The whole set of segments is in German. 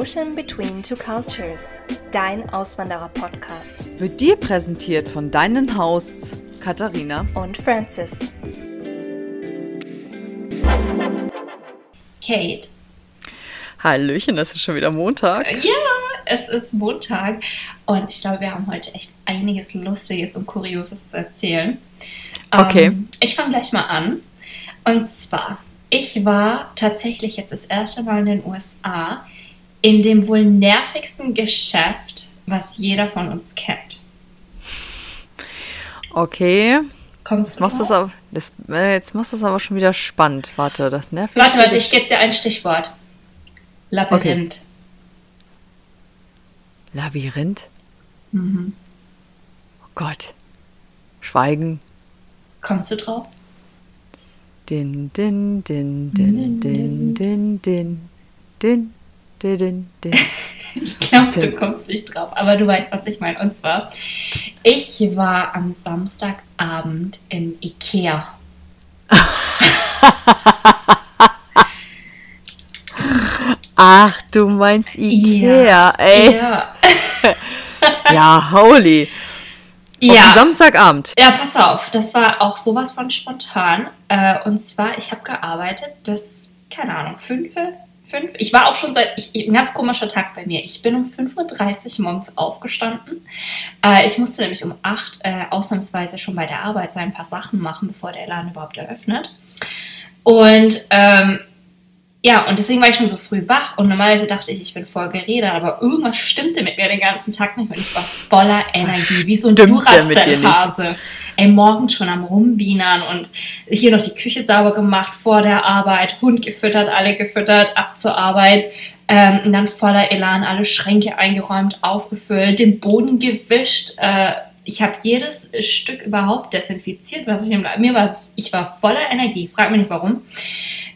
Ocean Between Two Cultures, dein Auswanderer-Podcast. Wird dir präsentiert von deinen Hosts Katharina und Francis. Kate. Hallöchen, es ist schon wieder Montag. Ja, es ist Montag und ich glaube, wir haben heute echt einiges Lustiges und Kurioses zu erzählen. Okay. Ähm, ich fange gleich mal an. Und zwar, ich war tatsächlich jetzt das erste Mal in den USA in dem wohl nervigsten Geschäft, was jeder von uns kennt. Okay. Kommst Jetzt du machst es aber, das, äh, jetzt machst du es aber schon wieder spannend. Warte, das nervt Warte, warte, ich gebe dir ein Stichwort. Labyrinth. Labyrinth? Mhm. Oh Gott. Schweigen. Kommst du drauf? Din, din, din, din, din, din, din, din, din, din. Ich glaube, du kommst nicht drauf, aber du weißt, was ich meine. Und zwar, ich war am Samstagabend im Ikea. Ach, du meinst Ikea, ey. Ja. Ja, holy. Auf Ja. Samstagabend. ja, pass auf, das war auch sowas von spontan. Äh, und zwar, ich habe gearbeitet bis, keine Ahnung, fünf, fünf. Ich war auch schon seit, ich, ein ganz komischer Tag bei mir. Ich bin um 5.30 Uhr morgens aufgestanden. Äh, ich musste nämlich um 8 äh, ausnahmsweise schon bei der Arbeit sein, ein paar Sachen machen, bevor der Laden überhaupt eröffnet. Und ähm, ja, und deswegen war ich schon so früh wach und normalerweise dachte ich, ich bin voll geredet, aber irgendwas stimmte mit mir den ganzen Tag nicht und ich war voller Energie, wie so ein? Duracell-Hase. Ey, morgens schon am Rumwienern und hier noch die Küche sauber gemacht vor der Arbeit, Hund gefüttert, alle gefüttert, ab zur Arbeit. Ähm, und dann voller Elan alle Schränke eingeräumt, aufgefüllt, den Boden gewischt. Äh, ich habe jedes Stück überhaupt desinfiziert, was ich mir war. Ich war voller Energie. Frag mich nicht warum.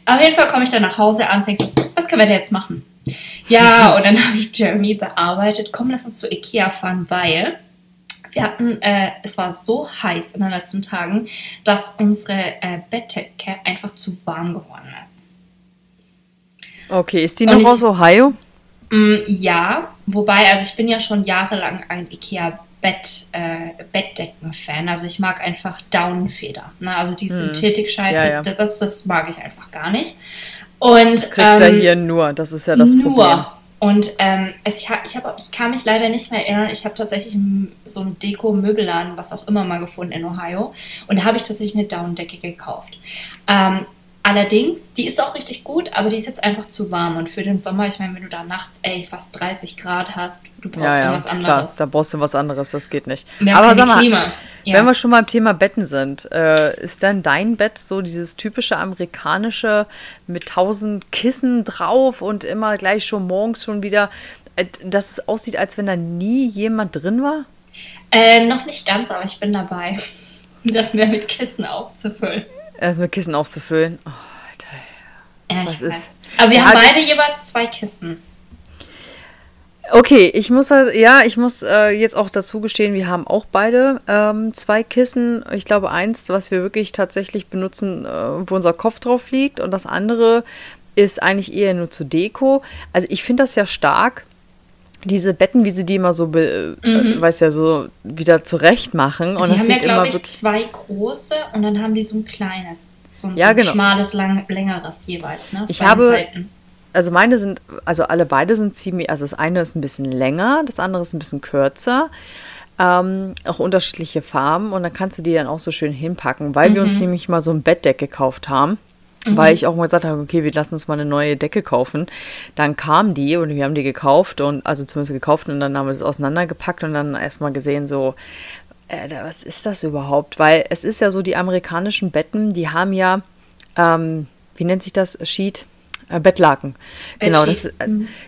Auf jeden Fall komme ich dann nach Hause an und denke so, was können wir denn jetzt machen? Ja, und dann habe ich Jeremy bearbeitet. Komm, lass uns zu Ikea fahren, weil wir hatten, äh, es war so heiß in den letzten Tagen, dass unsere äh, Bettdecke einfach zu warm geworden ist. Okay, ist die noch ich- aus Ohio? Mm, ja, wobei, also ich bin ja schon jahrelang ein Ikea Bett, äh, Bettdecken-Fan. Also ich mag einfach Daunenfeder. Ne? Also die Synthetik-Scheiße, Ja, ja. das, das mag ich einfach gar nicht. Und Das kriegst ähm, ja hier nur, das ist ja das nur. Problem. Und ähm, es, ich, ich, hab, ich kann mich leider nicht mehr erinnern. Ich habe tatsächlich so einen Deko-Möbelladen, was auch immer mal gefunden in Ohio. Und da habe ich tatsächlich eine Daunendecke gekauft. Ähm, allerdings, die ist auch richtig gut, aber die ist jetzt einfach zu warm. Und für den Sommer, ich meine, wenn du da nachts ey, fast 30 Grad hast, du brauchst Ja, ja, irgendwas ist klar, anderes. da brauchst du was anderes, das geht nicht. Wir Aber sag mal, Klima. Ja. wenn wir schon beim Thema Betten sind, äh, ist denn dein Bett so dieses typische amerikanische mit tausend Kissen drauf und immer gleich schon morgens schon wieder, äh, dass es aussieht, als wenn da nie jemand drin war? äh, noch nicht ganz, aber ich bin dabei, das mehr mit Kissen aufzufüllen. Erst mit Kissen aufzufüllen. Oh, Alter. Ja, Was ist- weiß. Aber wir Ja, haben beide jeweils zwei Kissen. Okay, ich muss halt- ja, ich muss äh, jetzt auch dazu gestehen, wir haben auch beide ähm, zwei Kissen. Ich glaube eins, was wir wirklich tatsächlich benutzen, äh, wo unser Kopf drauf liegt, und das andere ist eigentlich eher nur zur Deko. Also ich finde das ja stark. Diese Betten, wie sie die immer so, äh, weiß ja, so wieder zurecht machen. Und Mhm. die das haben ja, sieht glaube immer ich, wirklich. zwei große und dann haben die so ein kleines, so ein, Ja, so ein genau. schmales, lang, längeres jeweils. Ne? Ich habe- Seiten. Also meine sind, also alle beide sind ziemlich, also das eine ist ein bisschen länger, das andere ist ein bisschen kürzer. Ähm, auch unterschiedliche Farben und dann kannst du die dann auch so schön hinpacken, weil wir Mhm. uns nämlich mal so ein Bettdeck gekauft haben. Weil ich auch mal gesagt habe, okay, wir lassen uns mal eine neue Decke kaufen. Dann kam die und wir haben die gekauft und also zumindest gekauft und dann haben wir das auseinandergepackt und dann erstmal gesehen, so, äh, was ist das überhaupt? Weil es ist ja so, die amerikanischen Betten, die haben ja, ähm, wie nennt sich das? Sheet? Äh, Bettlaken. Genau das, äh,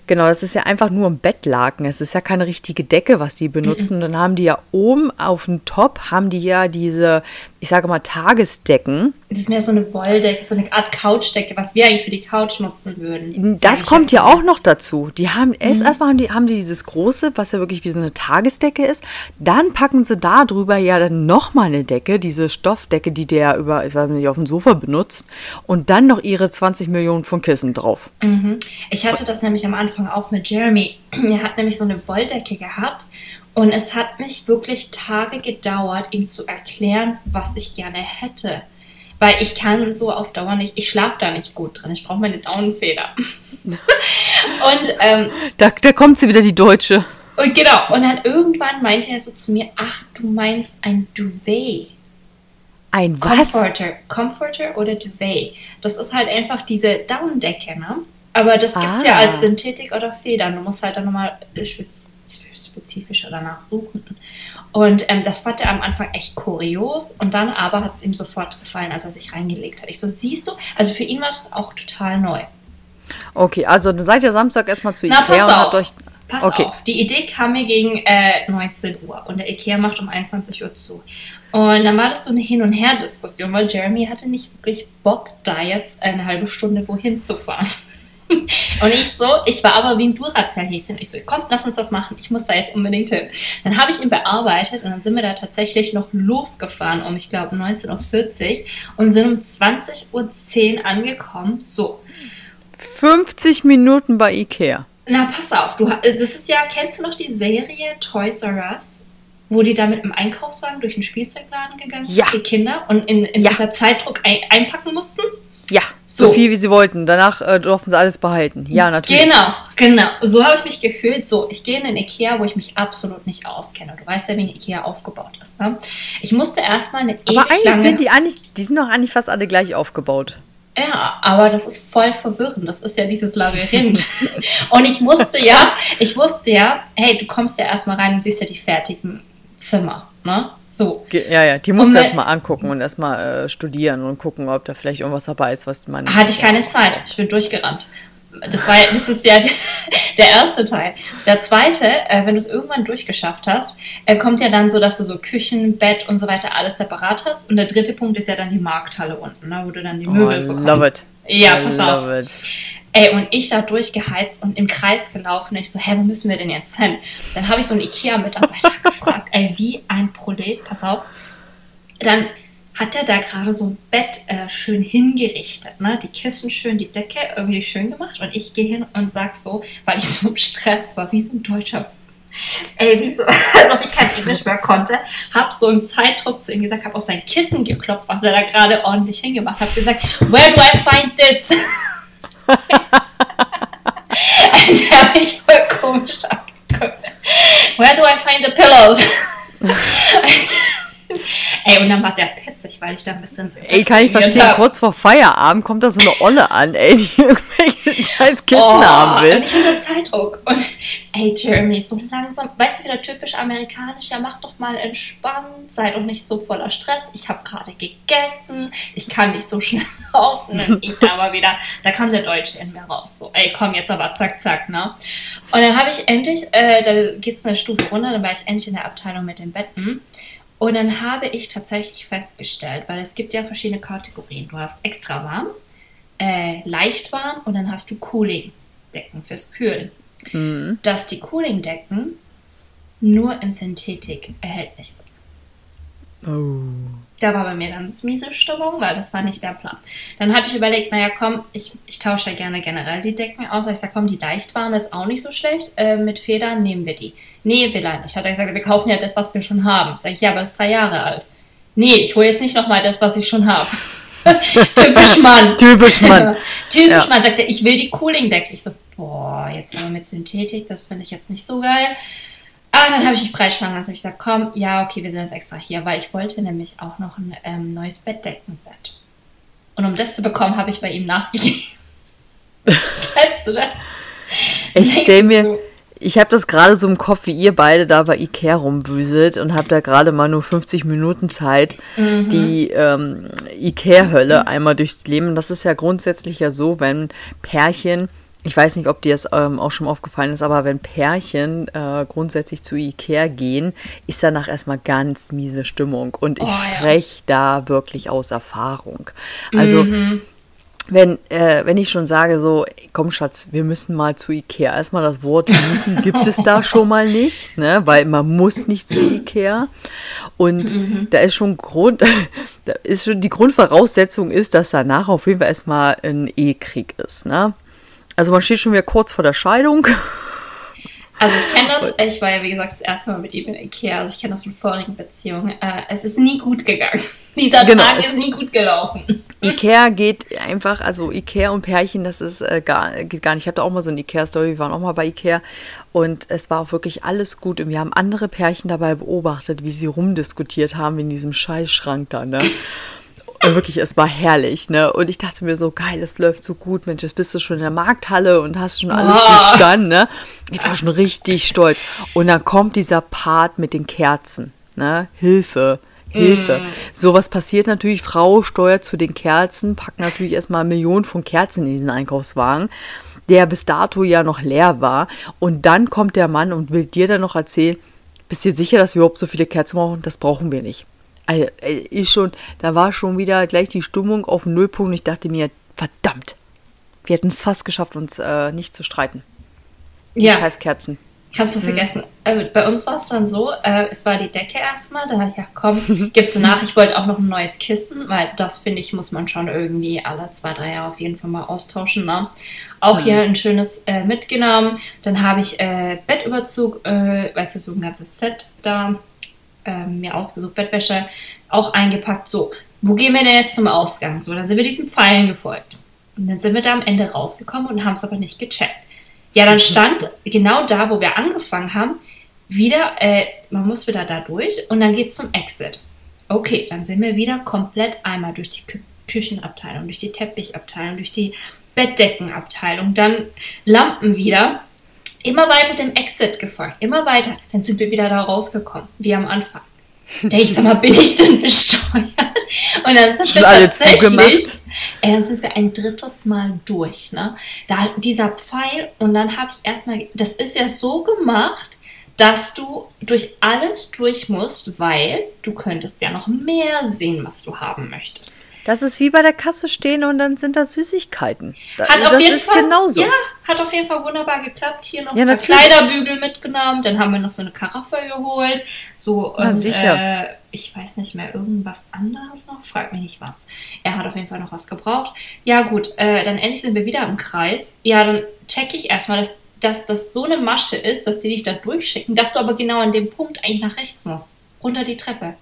genau, das ist ja einfach nur ein Bettlaken. Es ist ja keine richtige Decke, was die benutzen. Und dann haben die ja oben auf dem Top, haben die ja diese, ich sage mal, Tagesdecken. Das ist mehr so eine Wolldecke, so eine Art Couchdecke, was wir eigentlich für die Couch nutzen würden. Das ich kommt ja auch noch dazu. Die haben erst erstmal haben die, haben die dieses große, was ja wirklich wie so eine Tagesdecke ist. Dann packen sie da drüber ja dann nochmal eine Decke, diese Stoffdecke, die der über, ich weiß nicht, auf dem Sofa benutzt. Und dann noch ihre 20 Millionen von Kissen. Kissen drauf. Mhm. Ich hatte das nämlich am Anfang auch mit Jeremy. Er hat nämlich so eine Wolldecke gehabt und es hat mich wirklich Tage gedauert, ihm zu erklären, was ich gerne hätte. Weil ich kann so auf Dauer nicht, ich schlafe da nicht gut drin. Ich brauche meine Daunenfeder. und ähm, da, da kommt sie wieder, die Deutsche. Und genau, und dann irgendwann meinte er so zu mir, ach, du meinst ein Duvet. Ein was? Comforter. Comforter oder Duvet. Das ist halt einfach diese Daunendecke, ne? Aber das gibt's Ah. ja als Synthetik oder Federn. Du musst halt dann nochmal spez spezifischer danach suchen. Und ähm, das fand er am Anfang echt kurios und dann aber hat es ihm sofort gefallen, als er sich reingelegt hat. Ich so, siehst du? Also für ihn war das auch total neu. Okay, also dann seid ihr Samstag erstmal zu Na, Ikea pass und auf. habt euch. Pass Okay. auf, die Idee kam mir gegen äh, 19 Uhr und der Ikea macht um 21 Uhr zu. Und dann war das so eine Hin- und Her-Diskussion, weil Jeremy hatte nicht wirklich Bock, da jetzt eine halbe Stunde wohin zu fahren. Und ich so, ich war aber wie ein Duracell-Häschen. Ich so, komm, lass uns das machen. Ich muss da jetzt unbedingt hin. Dann habe ich ihn bearbeitet und dann sind wir da tatsächlich noch losgefahren um, ich glaube, 19.40 Uhr und sind um 20.10 Uhr angekommen. So, 50 Minuten bei Ikea. Na, pass auf, du, das ist ja, kennst du noch die Serie Toys R Us? Wo die da mit einem Einkaufswagen durch den Spielzeugladen gegangen sind, Ja. die Kinder, und in, in Ja. unter Zeitdruck ein, einpacken mussten? Ja, so, So. viel wie sie wollten. Danach äh, durften sie alles behalten. Ja, natürlich. Genau, genau. So habe ich mich gefühlt. So, ich gehe in den Ikea, wo ich mich absolut nicht auskenne. Du weißt ja, wie ein Ikea aufgebaut ist. Ne? Ich musste erstmal eine Aber ewig eigentlich lange... sind die eigentlich, die sind doch eigentlich fast alle gleich aufgebaut. Ja, aber das ist voll verwirrend. Das ist ja dieses Labyrinth. und ich musste ja, ich wusste ja, hey, du kommst ja erstmal rein und siehst ja die fertigen Zimmer. Ne? So. Ja, ja, die musst du Und erstmal angucken und erstmal äh, studieren und gucken, ob da vielleicht irgendwas dabei ist, was man. Hatte ich keine Zeit. Ich bin durchgerannt. Das, war, das ist ja der erste Teil. Der zweite, äh, wenn du es irgendwann durchgeschafft hast, äh, kommt ja dann so, dass du so Küchen, Bett und so weiter alles separat hast. Und der dritte Punkt ist ja dann die Markthalle unten, ne, wo du dann die Oh, Möbel I bekommst. love it. Ja, I pass auf. love it. Ey, und ich da durchgeheizt und im Kreis gelaufen. Ich so, hä, wo müssen wir denn jetzt hin? Dann habe ich so einen Ikea-Mitarbeiter gefragt, ey, wie ein Prolet, pass auf. Dann hat er da gerade so ein Bett äh, schön hingerichtet, ne? Die Kissen schön, die Decke irgendwie schön gemacht. Und ich gehe hin und sag so, weil ich so im Stress war, wie so ein deutscher Ey, wie so, als ob ich kein Englisch mehr konnte, hab so im Zeitdruck zu ihm gesagt, hab auf sein Kissen geklopft, was er da gerade ordentlich hingemacht hat, hab gesagt, where do I find this? Hat mich voll komisch angeguckt. Where do I find the pillows? Ey, und dann war der pissig, weil ich da ein bisschen so Ey, kann ich verstehen, hab. kurz vor Feierabend kommt da so eine Olle an, ey, die irgendwelche scheiß Kissen Oh, haben will. Und ich unter Zeitdruck. Und ey, Jeremy, so langsam, weißt du, wieder typisch amerikanisch, ja, mach doch mal entspannt, sei doch nicht so voller Stress. Ich habe gerade gegessen, ich kann nicht so schnell laufen. Und ich aber wieder, da kam der Deutsche in mir raus. So, ey, komm jetzt aber zack, zack, ne? Und dann habe ich endlich, äh, da geht's eine Stufe runter, dann war ich endlich in der Abteilung mit den Betten. Und dann habe ich tatsächlich festgestellt, weil es gibt ja verschiedene Kategorien. Du hast extra warm, äh, leicht warm und dann hast du Cooling-Decken fürs Kühlen. Mhm. Dass die Cooling-Decken nur in Synthetik erhältlich sind. Oh. Da war bei mir ganz miese Stimmung, weil das war nicht der Plan. Dann hatte ich überlegt, naja, komm, ich, ich tausche ja gerne generell die Decken aus. Ich sag, komm, die leichtwarme ist auch nicht so schlecht. Äh, mit Federn nehmen wir die. Nee, will er nicht. Hat er gesagt, wir kaufen ja das, was wir schon haben. Sag ich, ja, aber das ist drei Jahre alt. Nee, ich hole jetzt nicht nochmal das, was ich schon habe. Typisch Mann. Typisch Mann. Typisch Ja. Mann, sagt er, ich will die Cooling-Decke. Ich so, boah, jetzt aber mit Synthetik, das finde ich jetzt nicht so geil. Ah, dann habe ich mich breitschlagen lassen. Ich gesagt, komm, ja, okay, wir sind jetzt extra hier, weil ich wollte nämlich auch noch ein ähm, neues Bettdeckenset. Und um das zu bekommen, habe ich bei ihm nachgegeben. Kennst du das? Ich stell mir, ich habe das gerade so im Kopf, wie ihr beide da bei Ikea rumwüselt und habe da gerade mal nur 50 Minuten Zeit, Mhm. die ähm, Ikea-Hölle einmal durchs Leben. Das ist ja grundsätzlich ja so, wenn Pärchen, ich weiß nicht, ob dir das ähm, auch schon mal aufgefallen ist, aber wenn Pärchen äh, grundsätzlich zu Ikea gehen, ist danach erstmal ganz miese Stimmung. Und ich Oh, ja. spreche da wirklich aus Erfahrung. Also Mhm. wenn, äh, wenn ich schon sage, so, komm Schatz, wir müssen mal zu Ikea. Erstmal das Wort müssen gibt es da schon mal nicht, ne? weil man muss nicht zu Ikea. Und mhm. da ist schon Grund, da ist schon die Grundvoraussetzung ist, dass danach auf jeden Fall erstmal ein Ehekrieg ist. Ne? Also man steht schon wieder kurz vor der Scheidung. Also ich kenne das, ich war ja wie gesagt das erste Mal mit ihm in Ikea, also ich kenne das von vorigen Beziehungen. Äh, es ist nie gut gegangen. Dieser genau, Tag ist nie gut gelaufen. Ikea geht einfach, also Ikea und Pärchen, das ist äh, gar, geht gar nicht. Ich hatte auch mal so eine Ikea-Story, wir waren auch mal bei Ikea und es war auch wirklich alles gut und wir haben andere Pärchen dabei beobachtet, wie sie rumdiskutiert haben in diesem Scheißschrank da, ne? Und wirklich, es war herrlich, ne? Und ich dachte mir so, geil, es läuft so gut, Mensch, jetzt bist du schon in der Markthalle und hast schon alles oh. gestanden, ne? Ich war schon richtig stolz. Und dann kommt dieser Part mit den Kerzen, ne? Hilfe. Hilfe. Mm. Sowas passiert natürlich. Frau steuert zu den Kerzen, packt natürlich erstmal Millionen von Kerzen in diesen Einkaufswagen, der bis dato ja noch leer war. Und dann kommt der Mann und will dir dann noch erzählen, bist du dir sicher, dass wir überhaupt so viele Kerzen brauchen? Das brauchen wir nicht. Also, ist schon, da war schon wieder gleich die Stimmung auf Nullpunkt ich dachte mir, verdammt, wir hätten es fast geschafft, uns äh, nicht zu streiten. Die ja. Scheißkerzen. Kannst du mhm. vergessen. Mhm. Äh, bei uns war es dann so, äh, es war die Decke erstmal, da habe ich gedacht, komm, gibst du nach, ich wollte auch noch ein neues Kissen, weil das, finde ich, muss man schon irgendwie alle zwei, drei Jahre auf jeden Fall mal austauschen. Ne? Auch mhm. hier ein schönes äh, mitgenommen. Dann habe ich äh, Bettüberzug, äh, weißt du, so ein ganzes Set da ähm, mir ausgesucht, Bettwäsche auch eingepackt. So, wo gehen wir denn jetzt zum Ausgang? So, dann sind wir diesen Pfeilen gefolgt. Und dann sind wir da am Ende rausgekommen und haben es aber nicht gecheckt. Ja, dann mhm. stand genau da, wo wir angefangen haben, wieder, äh, man muss wieder da durch und dann geht es zum Exit. Okay, dann sind wir wieder komplett einmal durch die Kü Küchenabteilung, durch die Teppichabteilung, durch die Bettdeckenabteilung, dann Lampen wieder immer weiter dem Exit gefolgt, immer weiter. Dann sind wir wieder da rausgekommen, wie am Anfang. Da ich sag mal, bin ich denn besteuert? Und dann sind Schon wir tatsächlich, ey, dann sind wir ein drittes Mal durch, ne? Da dieser Pfeil und dann habe ich erstmal, das ist ja so gemacht, dass du durch alles durch musst, weil du könntest ja noch mehr sehen, was du haben möchtest. Das ist wie bei der Kasse stehen und dann sind da Süßigkeiten. Hat das auf jeden ist Fall, genauso. Ja, hat auf jeden Fall wunderbar geklappt. Hier noch ja, ein Kleiderbügel mitgenommen. Dann haben wir noch so eine Karaffe geholt. So, und, sicher. Äh, ich weiß nicht mehr, irgendwas anderes noch. Frag mich nicht was. Er hat auf jeden Fall noch was gebraucht. Ja, gut, äh, dann endlich sind wir wieder im Kreis. Ja, dann checke ich erstmal, dass, dass das so eine Masche ist, dass die dich da durchschicken, dass du aber genau an dem Punkt eigentlich nach rechts musst. Runter die Treppe.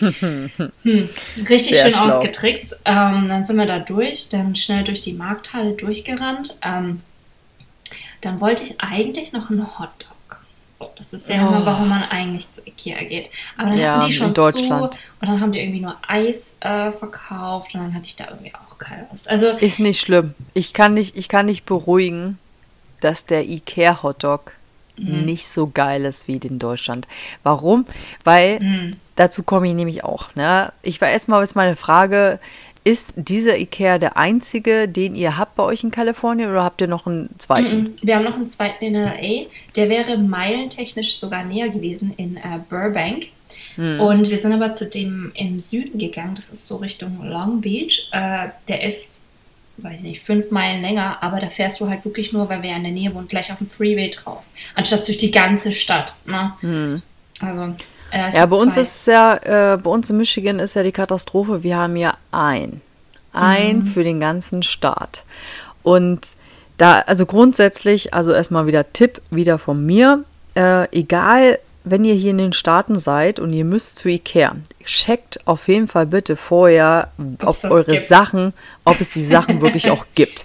Hm, richtig Sehr schön schlau. ausgetrickst. Ähm, dann sind wir da durch, dann schnell durch die Markthalle durchgerannt. Ähm, dann wollte ich eigentlich noch einen Hotdog. So, das ist ja oh. immer, warum man eigentlich zu Ikea geht. Aber dann ja, hatten die schon zu und dann haben die irgendwie nur Eis äh, verkauft und dann hatte ich da irgendwie auch keine Lust. Also ist nicht schlimm. Ich kann nicht, ich kann nicht beruhigen, dass der Ikea Hotdog mhm. nicht so geil ist wie in Deutschland. Warum? Weil mhm. Dazu komme ich nämlich auch. Ne? Ich war erstmal ist meine Frage, ist dieser Ikea der einzige, den ihr habt bei euch in Kalifornien oder habt ihr noch einen zweiten? Wir haben noch einen zweiten in LA. Der wäre meilentechnisch sogar näher gewesen in äh, Burbank. Mhm. Und wir sind aber zu dem im Süden gegangen. Das ist so Richtung Long Beach. Äh, der ist weiß nicht, fünf Meilen länger, aber da fährst du halt wirklich nur, weil wir ja in der Nähe wohnen, gleich auf dem Freeway drauf. Anstatt durch die ganze Stadt. Ne? Hm. Also. Äh, ja, bei uns ist ja, äh, bei uns in Michigan ist ja die Katastrophe, wir haben ja ein. Ein mhm. für den ganzen Staat. Und da, also grundsätzlich, also erstmal wieder Tipp wieder von mir, äh, egal wenn ihr hier in den Staaten seid und ihr müsst zu Ikea, checkt auf jeden Fall bitte vorher, ob eure gibt. Sachen, ob es die Sachen wirklich auch gibt.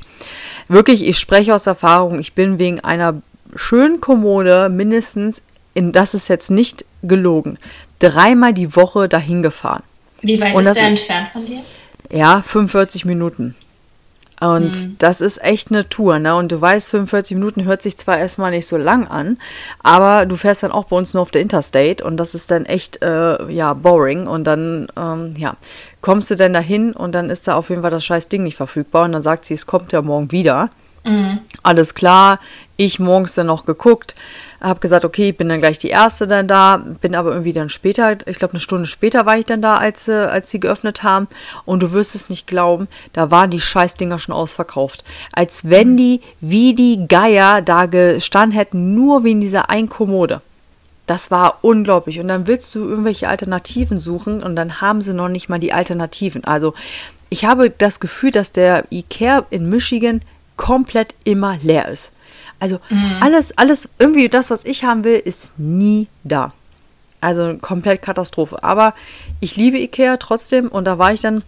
Wirklich, ich spreche aus Erfahrung, ich bin wegen einer schönen Kommode mindestens, in das ist jetzt nicht gelogen, dreimal die Woche dahin gefahren. Wie weit und ist der entfernt von dir? Ja, 45 Minuten. Und mhm. das ist echt eine Tour, ne? Und du weißt, 45 Minuten hört sich zwar erstmal nicht so lang an, aber du fährst dann auch bei uns nur auf der Interstate und das ist dann echt, äh, ja, boring. Und dann, ähm, ja, kommst du denn dahin und dann ist da auf jeden Fall das scheiß Ding nicht verfügbar und dann sagt sie, es kommt ja morgen wieder. Mhm. Alles klar, ich morgens dann noch geguckt, Habe gesagt, okay, ich bin dann gleich die Erste dann da, bin aber irgendwie dann später, ich glaube eine Stunde später war ich dann da, als, äh, als sie geöffnet haben. Und du wirst es nicht glauben, da waren die Scheißdinger schon ausverkauft. Als wenn die wie die Geier da gestanden hätten, nur wegen dieser einen Kommode. Das war unglaublich. Und dann willst du irgendwelche Alternativen suchen und dann haben sie noch nicht mal die Alternativen. Also ich habe das Gefühl, dass der Ikea in Michigan komplett immer leer ist. Also alles, alles, irgendwie das, was ich haben will, ist nie da. Also komplett Katastrophe. Aber ich liebe Ikea trotzdem und da war ich dann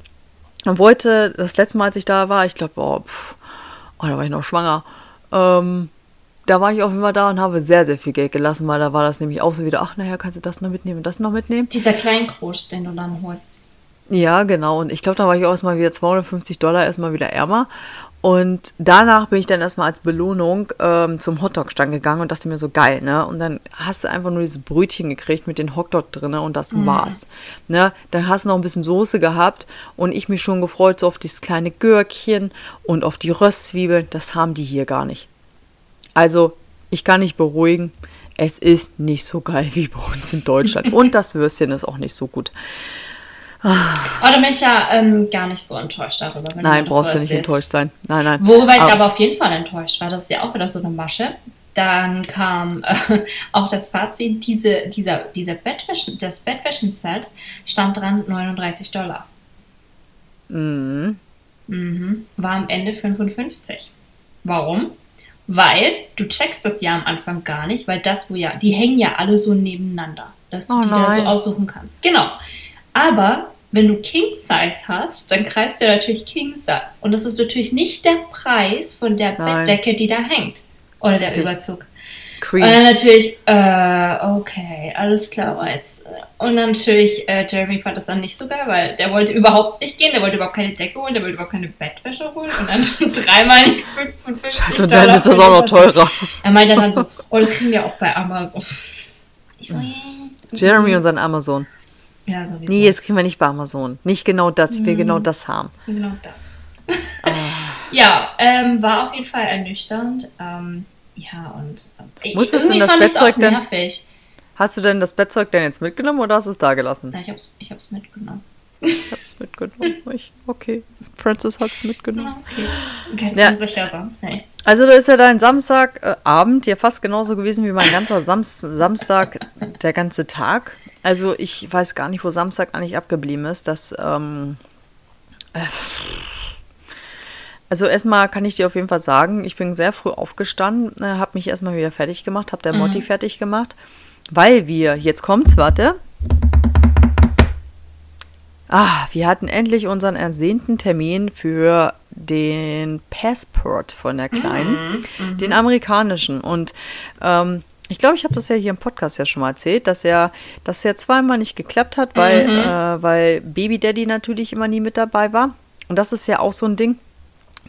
und wollte, das letzte Mal, als ich da war, ich glaube, oh, oh, da war ich noch schwanger. Ähm, da war ich auf jeden Fall da und habe sehr, sehr viel Geld gelassen, weil da war das nämlich auch so wieder, ach naja, kannst du das noch mitnehmen und das noch mitnehmen. Dieser Kleinkrosch, den du dann holst. Ja, genau. Und ich glaube, da war ich auch erstmal wieder 250 Dollar erstmal wieder ärmer. Und danach bin ich dann erstmal als Belohnung ähm, zum Hotdog-Stand gegangen und dachte mir so, geil, ne? Und dann hast du einfach nur dieses Brötchen gekriegt mit den Hotdog drin und das war's. Ne? Dann hast du noch ein bisschen Soße gehabt und ich mich schon gefreut so auf dieses kleine Gürkchen und auf die Röstzwiebeln. Das haben die hier gar nicht. Also, ich kann nicht beruhigen. Es ist nicht so geil wie bei uns in Deutschland. Und das Würstchen ist auch nicht so gut. Aber da bin ich ja ähm, gar nicht so enttäuscht darüber. Nein, du brauchst so du nicht enttäuscht sein. Nein, nein. Worüber ich Aber- aber auf jeden Fall enttäuscht war, das ist ja auch wieder so eine Masche. Dann kam äh, auch das Fazit, diese, dieser, dieser Bettwäschen, das Bettwäschen-Set stand dran 39 Dollar. Mhm. War am Ende 55. Warum? Weil du checkst das ja am Anfang gar nicht, weil das, wo ja, die hängen ja alle so nebeneinander, dass du Oh die da so aussuchen kannst. Genau. Aber wenn du King Size hast, dann greifst du ja natürlich King Size. Und das ist natürlich nicht der Preis von der Nein. Bettdecke, die da hängt. Oder der. Überzug. Cream. Und dann natürlich, äh, okay, alles klar jetzt. Und dann natürlich, äh, Jeremy fand das dann nicht so geil, weil der wollte überhaupt nicht gehen, der wollte überhaupt keine Decke holen, der wollte überhaupt keine Bettwäsche holen und dann schon dreimal nicht 55 Scheiße, und Dollar dann ist das auch noch teurer. Er meinte dann so, oh, das kriegen wir auch bei Amazon. Ich so, Jeremy und sein Amazon. Ja, sowieso. Nee, das kriegen wir nicht bei Amazon. Nicht genau das. Ich will genau das haben. Genau das. ja, ähm, war auf jeden Fall ernüchternd. Ähm, ja, und äh, Musstest du das Bettzeug denn- nervig. Hast du denn das Bettzeug denn jetzt mitgenommen oder hast du es da gelassen? Ja, ich hab's, ich hab's mitgenommen. Ich hab's mitgenommen. Ich, okay. Francis hat's mitgenommen. Okay. Kennt Ja. man sich ja sonst nichts. Also da ist ja dein Samstagabend ja fast genauso gewesen wie mein ganzer Sams Samstag, der ganze Tag. Also ich weiß gar nicht, wo Samstag eigentlich abgeblieben ist. Das, ähm, äh, also erstmal kann ich dir auf jeden Fall sagen, ich bin sehr früh aufgestanden, äh, habe mich erstmal wieder fertig gemacht, habe der Motti fertig gemacht, weil wir, jetzt kommt's, warte. Ah, wir hatten endlich unseren ersehnten Termin für den Passport von der Kleinen, den amerikanischen. Und ähm, ich glaube, ich habe das ja hier im Podcast ja schon mal erzählt, dass er, dass er zweimal nicht geklappt hat, weil, äh, weil Baby Daddy natürlich immer nie mit dabei war. Und das ist ja auch so ein Ding,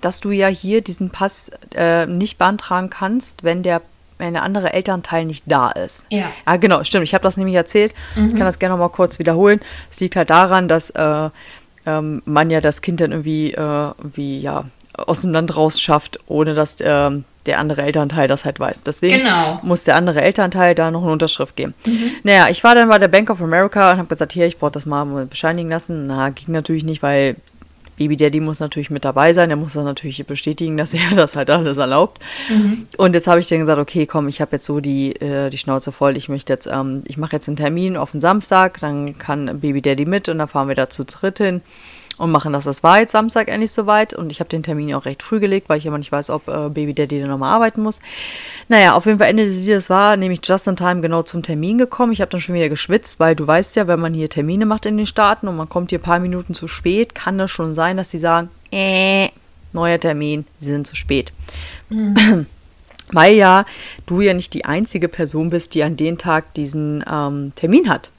dass du ja hier diesen Pass äh, nicht beantragen kannst, wenn der der andere Elternteil nicht da ist. Ja. Ah, genau, stimmt. Ich habe das nämlich erzählt. Ich kann das gerne noch mal kurz wiederholen. Es liegt halt daran, dass äh, ähm, man ja das Kind dann irgendwie, äh, wie, ja, aus dem Land raus schafft, ohne dass ähm, der andere Elternteil das halt weiß. Deswegen Genau. muss der andere Elternteil da noch eine Unterschrift geben. Naja, ich war dann bei der Bank of America und habe gesagt, hier, ich brauche das mal bescheinigen lassen. Na, ging natürlich nicht, weil Baby Daddy muss natürlich mit dabei sein. Er muss das natürlich bestätigen, dass er das halt alles erlaubt. Und jetzt habe ich dann gesagt, okay, komm, ich habe jetzt so die, äh, die Schnauze voll. Ich möchte jetzt, ähm, ich mache jetzt einen Termin auf den Samstag, dann kann Baby Daddy mit und dann fahren wir da zu dritt hin und machen das. Das war jetzt Samstag endlich soweit und ich habe den Termin auch recht früh gelegt, weil ich immer nicht weiß, ob äh, Baby Daddy dann nochmal arbeiten muss. Naja, auf jeden Fall Ende des Liedes war nämlich just in time genau zum Termin gekommen. Ich habe dann schon wieder geschwitzt, weil du weißt ja, wenn man hier Termine macht in den Staaten und man kommt hier ein paar Minuten zu spät, kann das schon sein, dass sie sagen, äh, neuer Termin, sie sind zu spät. Weil ja du ja nicht die einzige Person bist, die an dem Tag diesen ähm, Termin hat.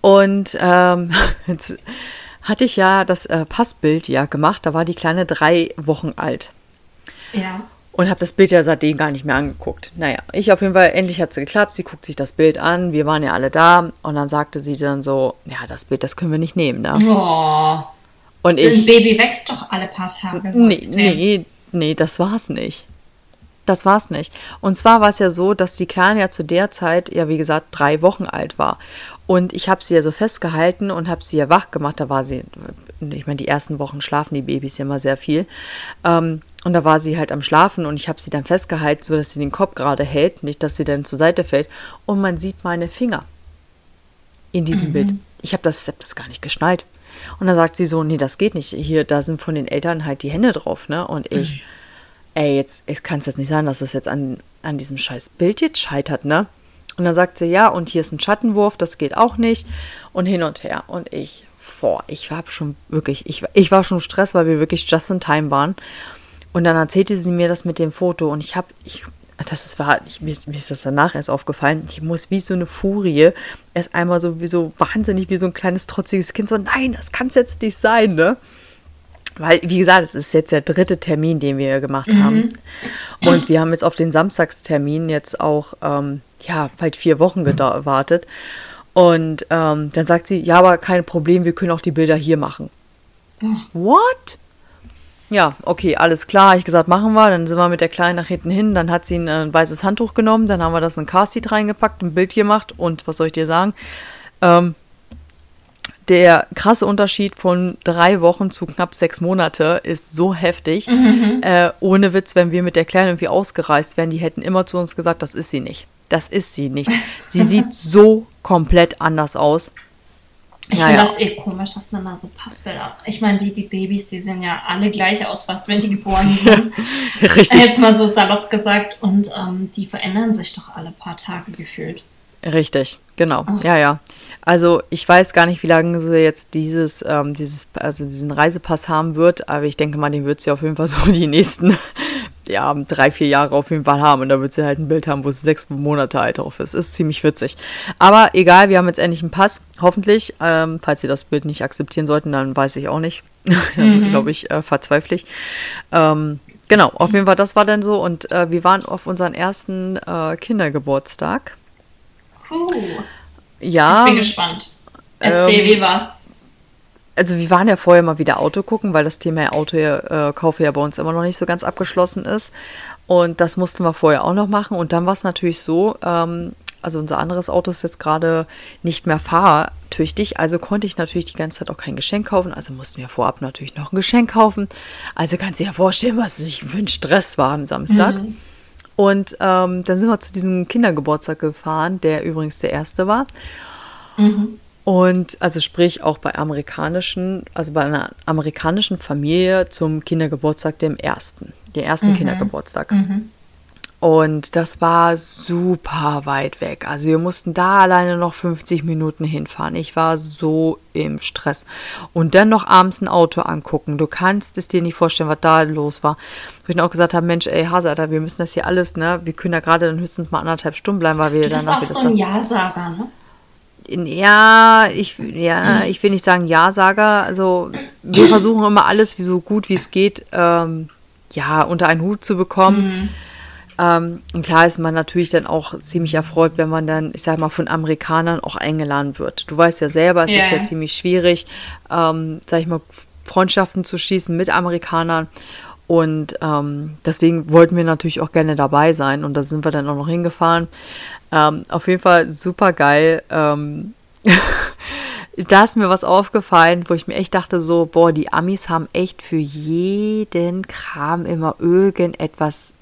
Und ähm, jetzt hatte ich ja das äh, Passbild ja gemacht, da war die Kleine drei Wochen alt. Ja. Und habe das Bild ja seitdem gar nicht mehr angeguckt. Naja, ich auf jeden Fall, endlich hat sie geklappt. Sie guckt sich das Bild an. Wir waren ja alle da. Und dann sagte sie dann so, ja, das Bild, das können wir nicht nehmen, ne? Oh. Und Ein ich, Baby wächst doch alle paar Tage. So nee, nee, nee, das war's nicht. Das war's nicht. Und zwar war es ja so, dass die Kleine ja zu der Zeit, ja wie gesagt, drei Wochen alt war. Und ich habe sie ja so festgehalten und habe sie ja wach gemacht. Da war sie, ich meine, die ersten Wochen schlafen die Babys ja immer sehr viel. Ähm, und da war sie halt am Schlafen und ich habe sie dann festgehalten, so dass sie den Kopf gerade hält, nicht, dass sie dann zur Seite fällt. Und man sieht meine Finger in diesem mhm. Bild. Ich habe das, hab das gar nicht geschnallt. Und dann sagt sie so, nee, das geht nicht. Hier, da sind von den Eltern halt die Hände drauf, ne? Und ich, mhm ey, jetzt, jetzt kann es jetzt nicht sein, dass es jetzt an, an diesem scheiß Bild jetzt scheitert, ne? Und dann sagt sie, ja, und hier ist ein Schattenwurf, das geht auch nicht. Und hin und her. Und ich, boah, ich war schon wirklich, ich, ich war schon Stress, weil wir wirklich just in time waren. Und dann erzählte sie mir das mit dem Foto und ich habe, ich, das ist, war, ich, mir, mir, ist das danach erst aufgefallen, ich muss wie so eine Furie erst einmal so wie so wahnsinnig wie so ein kleines trotziges Kind so, nein, das kann es jetzt nicht sein, ne? Weil, wie gesagt, es ist jetzt der dritte Termin, den wir gemacht mhm. haben. Und wir haben jetzt auf den Samstagstermin jetzt auch, ähm, ja, bald vier Wochen gewartet. Und ähm, dann sagt sie, ja, aber kein Problem, wir können auch die Bilder hier machen. Mhm. What? Ja, okay, alles klar. Ich gesagt, machen wir. Dann sind wir mit der Kleinen nach hinten hin. Dann hat sie ein, ein weißes Handtuch genommen. Dann haben wir das in ein Car-Seat reingepackt, ein Bild gemacht. Und was soll ich dir sagen? Ähm, der krasse Unterschied von drei Wochen zu knapp sechs Monate ist so heftig. Mhm. Äh, ohne Witz, wenn wir mit der Kleinen irgendwie ausgereist wären, die hätten immer zu uns gesagt, das ist sie nicht. Das ist sie nicht. Sie sieht so komplett anders aus. Ich ja, finde das eh komisch, dass man da so Passbilder. Ich meine, die, die Babys, die sehen ja alle gleich aus, fast wenn die geboren sind. Richtig. Jetzt mal so salopp gesagt. Und ähm, die verändern sich doch alle paar Tage gefühlt. Richtig, genau. Oh. Ja, ja. Also ich weiß gar nicht, wie lange sie jetzt dieses, ähm, dieses, also diesen Reisepass haben wird, aber ich denke mal, den wird sie auf jeden Fall so die nächsten ja, drei, vier Jahre auf jeden Fall haben. Und da wird sie halt ein Bild haben, wo sie sechs Monate alt drauf ist. Ist ziemlich witzig. Aber egal, wir haben jetzt endlich einen Pass, hoffentlich. Ähm, falls sie das Bild nicht akzeptieren sollten, dann weiß ich auch nicht. dann mhm. glaube ich, äh, verzweifle ich. Ähm, genau, auf jeden Fall, das war dann so. Und äh, wir waren auf unseren ersten äh, Kindergeburtstag. Uh. Ja. Ich bin gespannt. Erzähl, ähm, wie war's? Also wir waren ja vorher mal wieder Auto gucken, weil das Thema Autokaufe äh, ja bei uns immer noch nicht so ganz abgeschlossen ist. Und das mussten wir vorher auch noch machen. Und dann war es natürlich so, ähm, also unser anderes Auto ist jetzt gerade nicht mehr fahrtüchtig, also konnte ich natürlich die ganze Zeit auch kein Geschenk kaufen. Also mussten wir vorab natürlich noch ein Geschenk kaufen. Also kannst du dir ja vorstellen, was ich für ein Stress war am Samstag. Mhm. Und ähm, dann sind wir zu diesem Kindergeburtstag gefahren, der übrigens der erste war. Mhm. Und also sprich auch bei amerikanischen, also bei einer amerikanischen Familie zum Kindergeburtstag, dem ersten, der ersten mhm. Kindergeburtstag. Mhm. Und das war super weit weg. Also wir mussten da alleine noch 50 Minuten hinfahren. Ich war so im Stress. Und dann noch abends ein Auto angucken. Du kannst es dir nicht vorstellen, was da los war. Wo ich dann auch gesagt habe, Mensch, ey, Hase, Alter, wir müssen das hier alles, ne? Wir können da gerade dann höchstens mal anderthalb Stunden bleiben, weil wir dann auch wieder so ein Ja-Sager, ne? Ja, ich, ja, ich will nicht sagen Ja-Sager. Also wir versuchen immer alles, wie so gut wie es geht, ähm, ja, unter einen Hut zu bekommen. Mhm ähm, und klar ist man natürlich dann auch ziemlich erfreut, wenn man dann, ich sag mal, von Amerikanern auch eingeladen wird. Du weißt ja selber, es yeah. ist ja ziemlich schwierig, ähm, sag ich mal, Freundschaften zu schließen mit Amerikanern. Und ähm, deswegen wollten wir natürlich auch gerne dabei sein. Und da sind wir dann auch noch hingefahren. Ähm, auf jeden Fall super geil. Ähm, da ist mir was aufgefallen, wo ich mir echt dachte, so, boah, die Amis haben echt für jeden Kram immer irgendetwas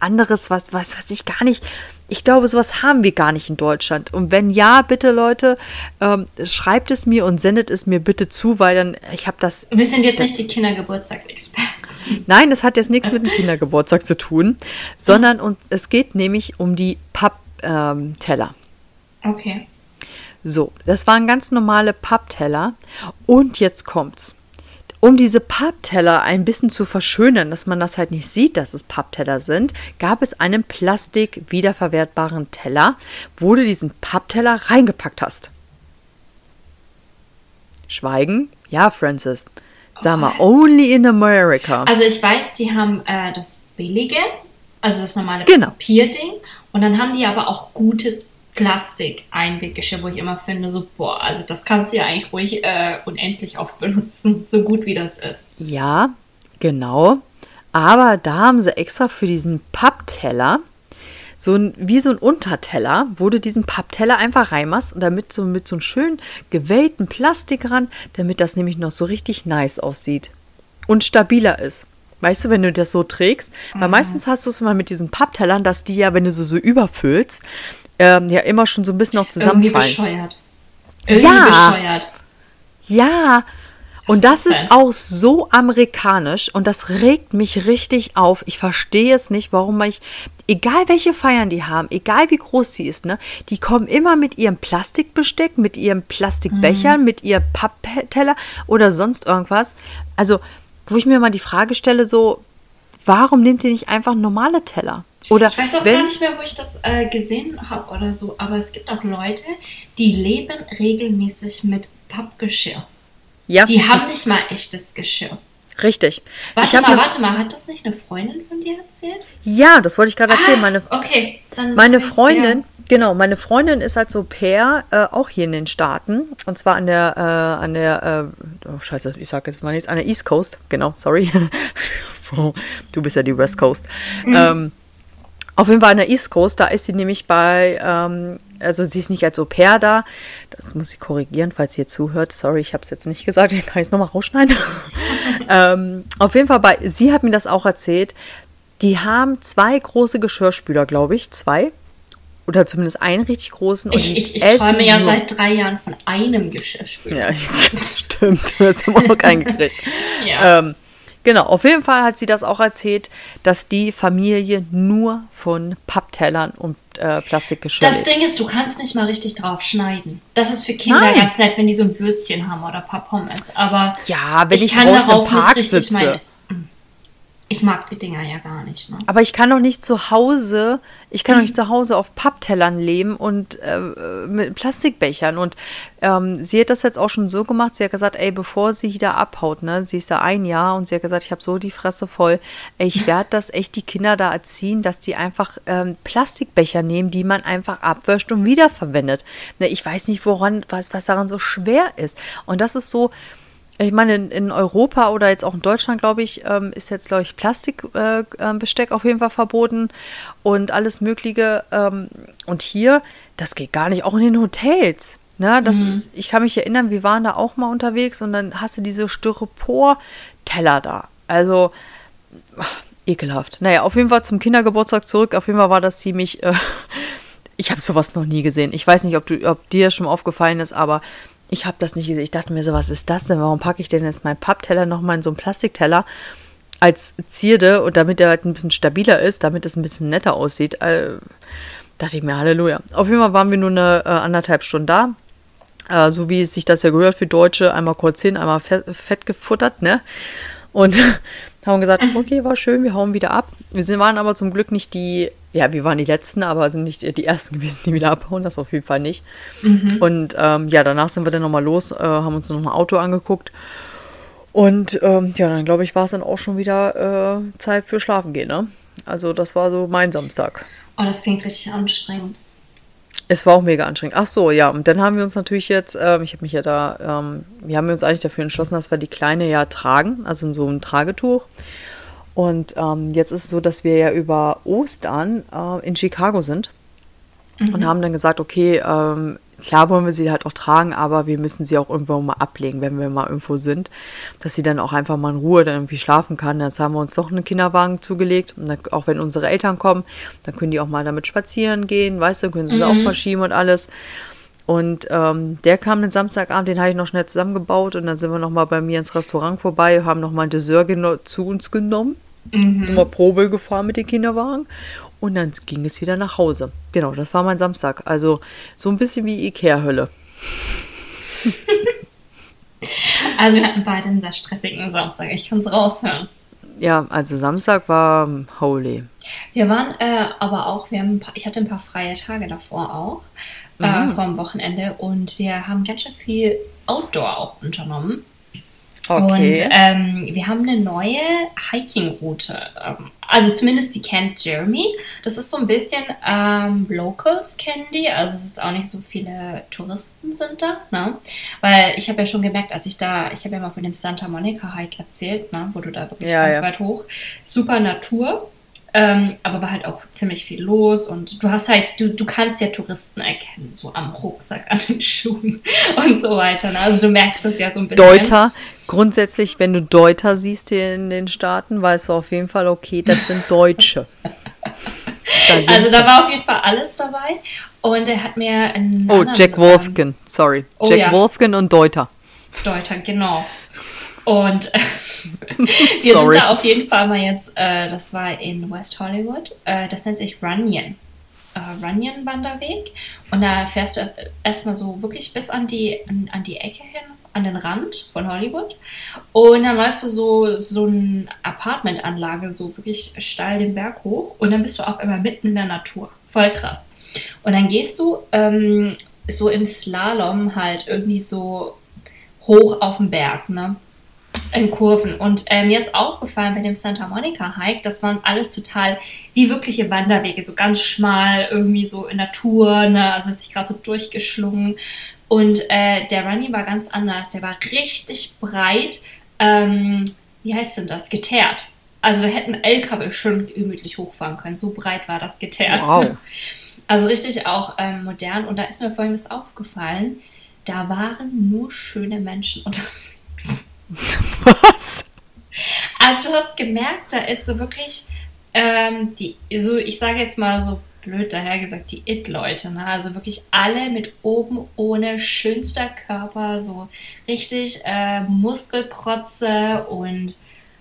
anderes, was, was, was ich gar nicht. Ich glaube, sowas haben wir gar nicht in Deutschland. Und wenn ja, bitte Leute, ähm, schreibt es mir und sendet es mir bitte zu, weil dann, ich habe das. Wir sind jetzt nicht die Kindergeburtstagsexperten. Nein, das hat jetzt nichts mit dem Kindergeburtstag zu tun, sondern und es geht nämlich um die Pappteller. Ähm, okay. So, das waren ganz normale Pappteller. Und jetzt kommt's um diese Pappteller ein bisschen zu verschönern, dass man das halt nicht sieht, dass es Pappteller sind, gab es einen Plastik-wiederverwertbaren Teller, wo du diesen Pappteller reingepackt hast. Schweigen? Ja, Francis. Sag mal, only in America. Also ich weiß, die haben äh, das billige, also das normale genau. Papierding. Und dann haben die aber auch gutes Plastik-Einweggeschirr, wo ich immer finde, so, boah, also das kannst du ja eigentlich ruhig äh, unendlich oft benutzen, so gut wie das ist. Ja, genau. Aber da haben sie extra für diesen Pappteller so ein, wie so ein Unterteller, wo du diesen Pappteller einfach reinmachst und damit so mit so einem schön gewellten Plastikrand, damit das nämlich noch so richtig nice aussieht und stabiler ist. Weißt du, wenn du das so trägst, weil Mhm. meistens hast du es immer mit diesen Papptellern, dass die ja, wenn du sie so überfüllst, ähm, ja immer schon so ein bisschen Irgendwie zusammenfallen. bescheuert. Irgendwie Ja. bescheuert. Ja. Und das ist auch so amerikanisch und das regt mich richtig auf. Ich verstehe es nicht, warum man ich, egal welche Feiern die haben, egal wie groß sie ist, ne, die kommen immer mit ihrem Plastikbesteck, mit ihrem Plastikbechern, mit ihrem Pappteller oder sonst irgendwas. Also, wo ich mir mal die Frage stelle, so, warum nehmt ihr nicht einfach normale Teller? Oder Ich weiß auch wenn, gar nicht mehr, wo ich das äh, gesehen habe oder so, aber es gibt auch Leute, die leben regelmäßig mit Pappgeschirr. ja, Die haben nicht mal echtes Geschirr. richtig. Ich Warte mal, ne- warte mal, hat das nicht eine Freundin von dir erzählt? Ja, das wollte ich gerade erzählen. Meine, Okay, dann. Meine Freundin, genau, meine Freundin ist als Au pair äh, auch hier in den Staaten. Und zwar an der, äh, an der, äh, oh scheiße, ich sag jetzt mal nichts, an der East Coast. Genau, sorry. Du bist ja die West Coast. Ähm, auf jeden Fall an der East Coast, da ist sie nämlich bei, ähm, also sie ist nicht als Au pair da. Das muss ich korrigieren, falls ihr zuhört. Sorry, ich habe es jetzt nicht gesagt, dann kann ich es nochmal rausschneiden. ähm, auf jeden Fall, bei, sie hat mir das auch erzählt. Die haben zwei große Geschirrspüler, glaube ich. Zwei. Oder zumindest einen richtig großen. Ich, ich, ich träume ja nur- seit drei Jahren von einem Geschirrspüler. Ja, stimmt. Du hast immer noch keinen gekriegt. Ja. Ähm, genau, auf jeden Fall hat sie das auch erzählt, dass die Familie nur von Papptellern und äh, Plastikgeschirr Das. Ding ist, du kannst nicht mal richtig drauf schneiden. Das ist für Kinder Nein. ganz nett, wenn die so ein Würstchen haben oder Papppommes. Aber Ja, wenn ich kann draußen im darauf Park nicht richtig sitze. meine. Ich mag die Dinger ja gar nicht. Ne? Aber ich kann doch nicht zu Hause, ich kann doch nicht zu Hause auf Papptellern leben und äh, mit Plastikbechern. Und ähm, sie hat das jetzt auch schon so gemacht, sie hat gesagt, ey, bevor sie da abhaut, ne, sie ist da ein Jahr und sie hat gesagt, ich habe so die Fresse voll, ey, ich werde das echt die Kinder da erziehen, dass die einfach ähm, Plastikbecher nehmen, die man einfach abwäscht und wiederverwendet. Ne, ich weiß nicht, woran, was, was daran so schwer ist. Und das ist so, ich meine, in, in Europa oder jetzt auch in Deutschland, glaube ich, ähm, ist jetzt, glaube ich, Plastikbesteck äh, ähm, auf jeden Fall verboten und alles Mögliche. Ähm, und hier, das geht gar nicht, auch in den Hotels. Ne, das ist, ich kann mich erinnern, wir waren da auch mal unterwegs und dann hast du diese Styropor-Teller da. Also, ach, ekelhaft. Naja, auf jeden Fall zum Kindergeburtstag zurück. Auf jeden Fall war das ziemlich. Äh, ich habe sowas noch nie gesehen. Ich weiß nicht, ob, du, ob dir das schon aufgefallen ist, aber ich habe das nicht gesehen. Ich dachte mir so, was ist das denn? Warum packe ich denn jetzt meinen Pappteller nochmal in so einen Plastikteller als Zierde und damit der halt ein bisschen stabiler ist, damit es ein bisschen netter aussieht? Äh, dachte ich mir, Halleluja. Auf jeden Fall waren wir nur eine äh, anderthalb Stunden da. Äh, so wie es sich das ja gehört für Deutsche, einmal kurz hin, einmal fett, fett gefuttert, ne? Und haben gesagt, okay, war schön, wir hauen wieder ab. Wir sind, waren aber zum Glück nicht die, ja, wir waren die Letzten, aber sind nicht die Ersten gewesen, die wieder abhauen, das auf jeden Fall nicht. Und ähm, ja, danach sind wir dann nochmal los, äh, haben uns noch ein Auto angeguckt. Und ähm, ja, dann glaube ich, war es dann auch schon wieder äh, Zeit für Schlafen gehen, ne? Also das war so mein Samstag. Oh, das klingt richtig anstrengend. Es war auch mega anstrengend. Ach so, ja. Und dann haben wir uns natürlich jetzt, ähm, ich habe mich ja da, ähm, wir haben uns eigentlich dafür entschlossen, dass wir die Kleine ja tragen, also in so einem Tragetuch. Und ähm, jetzt ist es so, dass wir ja über Ostern äh, in Chicago sind und haben dann gesagt, okay, ähm, klar wollen wir sie halt auch tragen, aber wir müssen sie auch irgendwo mal ablegen, wenn wir mal irgendwo sind, dass sie dann auch einfach mal in Ruhe dann irgendwie schlafen kann. Jetzt haben wir uns doch einen Kinderwagen zugelegt und dann, auch wenn unsere Eltern kommen, dann können die auch mal damit spazieren gehen, weißt du, können sie auch mal schieben und alles. Und ähm, der kam den Samstagabend, den habe ich noch schnell zusammengebaut und dann sind wir noch mal bei mir ins Restaurant vorbei, haben noch mal ein Dessert zu uns genommen, mal Probe gefahren mit dem Kinderwagen und dann ging es wieder nach Hause. Genau, das war mein Samstag. Also so ein bisschen wie Ikea-Hölle. Also wir hatten beide einen sehr stressigen Samstag. Ich kann es raushören. Ja, also Samstag war holy. Wir waren äh, aber auch, wir haben paar, ich hatte ein paar freie Tage davor auch, äh, vor dem Wochenende und wir haben ganz schön viel Outdoor auch unternommen. Okay. Und ähm, wir haben eine neue Hiking-Route ähm, also zumindest die kennt Jeremy. Das ist so ein bisschen ähm, Locals kennen die, also es ist auch nicht so viele Touristen sind da, ne? Weil ich habe ja schon gemerkt, als ich da, ich habe ja mal von dem Santa Monica Hike erzählt, ne? Wo du da wirklich Ja, ganz ja. weit hoch, super Natur. Ähm, aber war halt auch ziemlich viel los und du hast halt, du, du kannst ja Touristen erkennen, so am Rucksack, an den Schuhen und so weiter. Ne? Also du merkst das ja so ein bisschen. Deuter, grundsätzlich, wenn du Deuter siehst hier in den Staaten, weißt du auf jeden Fall, okay, das sind Deutsche. Da Also sie. da war auf jeden Fall alles dabei. Und er hat mir einen oh, Jack Wolfgen, sorry. Oh, Jack ja. Wolfgen und Deuter. Deuter, genau. Und wir Sorry. sind da auf jeden Fall mal jetzt, äh, das war in West Hollywood, äh, das nennt sich Runyon. Äh, Runyon-Wanderweg. Und da fährst du erstmal so wirklich bis an die, an, an die Ecke hin, an den Rand von Hollywood. Und dann läufst du so, so eine Apartmentanlage, so wirklich steil den Berg hoch. Und dann bist du auch immer mitten in der Natur. Voll krass. Und dann gehst du ähm, so im Slalom halt irgendwie so hoch auf den Berg, ne? In Kurven. Und äh, mir ist aufgefallen bei dem Santa Monica Hike, das waren alles total wie wirkliche Wanderwege, so ganz schmal, irgendwie so in Natur, ne? Also ist sich gerade so durchgeschlungen. Und äh, der Runny war ganz anders. Der war richtig breit, ähm, wie heißt denn das? Geteert. Also da hätten LKW schon gemütlich hochfahren können. So breit war das geteert. Wow. Also richtig auch ähm, modern. Und da ist mir folgendes aufgefallen. Da waren nur schöne Menschen unterwegs. Was? Also du hast gemerkt, da ist so wirklich ähm, die, so ich sage jetzt mal so blöd dahergesagt, die It-Leute, ne? Also wirklich alle mit oben ohne schönster Körper, so richtig äh, Muskelprotze und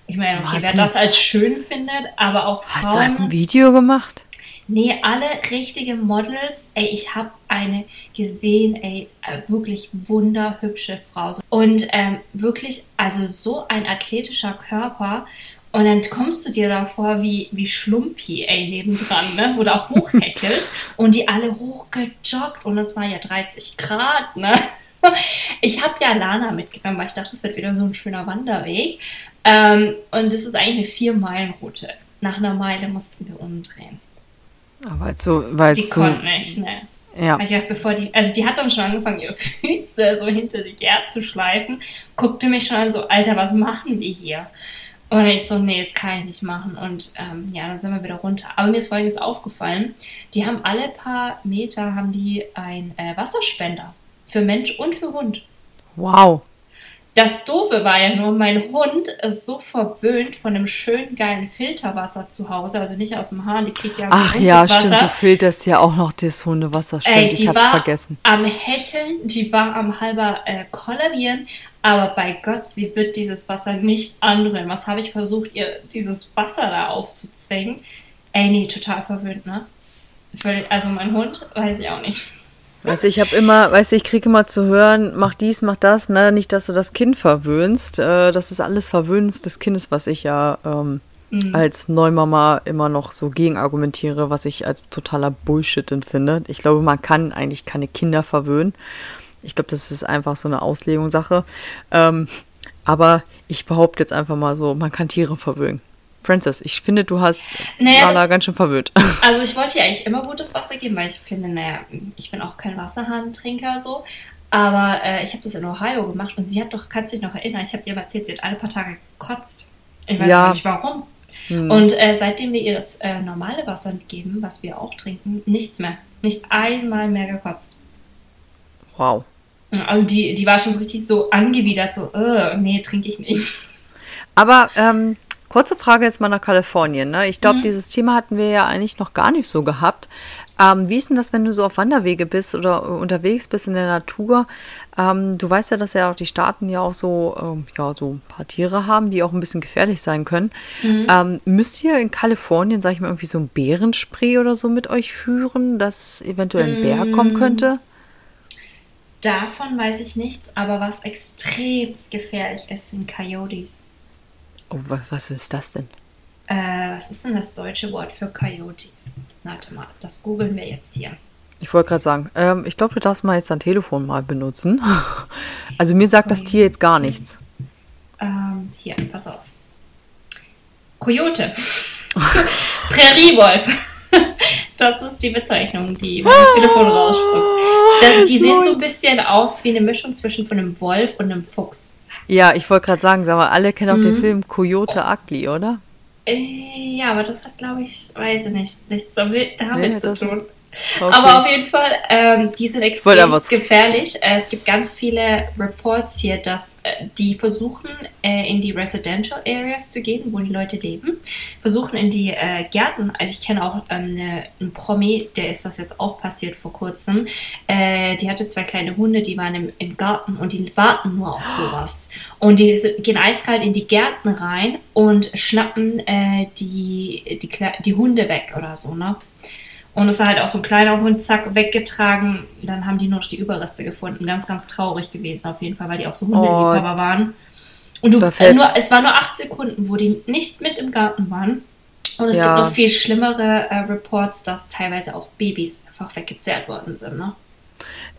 ich meine, okay, wer das als schön findet, aber auch Hast du Frauen. das ein Video gemacht? Nee, alle richtige Models. Ey, ich habe eine gesehen, ey, äh, wirklich wunderhübsche Frau. Und ähm, wirklich, also so ein athletischer Körper. Und dann kommst du dir da vor wie, wie Schlumpi, ey, nebendran, ne? Wo da auch hochhechelt. und die alle hochgejoggt. Und es war ja 30 Grad, ne? Ich habe ja Lana mitgenommen, weil ich dachte, das wird wieder so ein schöner Wanderweg. Ähm, und das ist eigentlich eine Vier-Meilen-Route. Nach einer Meile mussten wir umdrehen. Aber so, weil Die so, konnten nicht, ne? ja. Ich dachte, bevor die, also die hat dann schon angefangen, ihre Füße so hinter sich her zu schleifen, guckte mich schon an, so, Alter, was machen wir hier? Und ich so, nee, das kann ich nicht machen. Und ähm, ja, dann sind wir wieder runter. Aber mir ist folgendes aufgefallen. Die haben alle paar Meter haben die ein äh, Wasserspender. Für Mensch und für Hund. Wow. Das Doofe war ja nur, mein Hund ist so verwöhnt von einem schönen, geilen Filterwasser zu Hause. Also nicht aus dem Hahn, die kriegt ja Ach ja, das stimmt, Wasser. du filterst ja auch noch das Hundewasser. Stimmt, Ey, ich die hab's war vergessen. am Hecheln, die war am halber äh, kollabieren, aber bei Gott, sie wird dieses Wasser nicht anrühren. Was habe ich versucht, ihr dieses Wasser da aufzuzwängen? Ey, nee, total verwöhnt, ne? Völlig, also mein Hund, weiß ich auch nicht. Weißt du, ich habe immer, weißt du, ich kriege immer zu hören, mach dies, mach das, ne? Nicht, dass du das Kind verwöhnst. Äh, das ist alles Verwöhnens des Kindes, was ich ja ähm, Mhm. als Neumama immer noch so gegen argumentiere, was ich als totaler Bullshit finde. Ich glaube, man kann eigentlich keine Kinder verwöhnen. Ich glaube, das ist einfach so eine Auslegungssache. Ähm, aber ich behaupte jetzt einfach mal so, man kann Tiere verwöhnen. Francis, ich finde, du hast Naja, Lala das- ganz schön verwöhnt. Also ich wollte ihr eigentlich immer gutes Wasser geben, weil ich finde, naja, ich bin auch kein Wasserhahntrinker so. Aber äh, ich habe das in Ohio gemacht und sie hat doch, kannst du dich noch erinnern, ich habe dir mal erzählt, sie hat alle paar Tage gekotzt. Ich weiß Ja. gar nicht warum. Hm. Und äh, seitdem wir ihr das äh, normale Wasser geben, was wir auch trinken, nichts mehr. Nicht einmal mehr gekotzt. Wow. Also die, die war schon so richtig so angewidert, so, äh, nee, trinke ich nicht. Aber ähm, kurze Frage jetzt mal nach Kalifornien. Ne? Ich glaube, Mhm. dieses Thema hatten wir ja eigentlich noch gar nicht so gehabt. Ähm, wie ist denn das, wenn du so auf Wanderwege bist oder äh, unterwegs bist in der Natur? Ähm, du weißt ja, dass ja auch die Staaten ja auch so, ähm, ja, so ein paar Tiere haben, die auch ein bisschen gefährlich sein können. Mhm. Ähm, müsst ihr in Kalifornien, sag ich mal, irgendwie so ein Bärenspray oder so mit euch führen, dass eventuell ein Bär kommen könnte? Davon weiß ich nichts, aber was extrem gefährlich ist, sind Coyotes. Oh, wa- was ist das denn? Äh, was ist denn das deutsche Wort für Coyotes? Warte mal, das googeln wir jetzt hier. Ich wollte gerade sagen, ähm, ich glaube, du darfst mal jetzt dein Telefon mal benutzen. Also mir sagt das Tier jetzt gar nichts. Ähm, hier, pass auf. Coyote. Präriewolf. Das ist die Bezeichnung, die mein Telefon rausspuckt. Die sehen so ein bisschen aus wie eine Mischung zwischen von einem Wolf und einem Fuchs. Ja, ich wollte gerade sagen, sag mal, alle kennen auch den Film Coyote Ugly, oder? Äh, ja, aber das hat, glaube ich, weiß ich nicht, nichts damit, damit Nee, zu tun. Okay. Aber auf jeden Fall, ähm, die sind extrem gefährlich. Äh, es gibt ganz viele Reports hier, dass äh, die versuchen, äh, in die Residential Areas zu gehen, wo die Leute leben. Versuchen in die äh, Gärten. Also ich kenne auch ähm, eine, einen Promi, der ist das jetzt auch passiert vor kurzem. Äh, die hatte zwei kleine Hunde, die waren im, im Garten und die warten nur auf sowas. Und die gehen eiskalt in die Gärten rein und schnappen äh, die, die, Kle- die Hunde weg oder so, ne? Und es war halt auch so ein kleiner Hund, zack, weggetragen. Dann haben die nur noch die Überreste gefunden. Ganz, ganz traurig gewesen auf jeden Fall, weil die auch so Hundeliebhaber waren. Und du, äh, nur, es war nur acht Sekunden, wo die nicht mit im Garten waren. Und es Ja. gibt noch viel schlimmere äh, Reports, dass teilweise auch Babys einfach weggezerrt worden sind. Ne?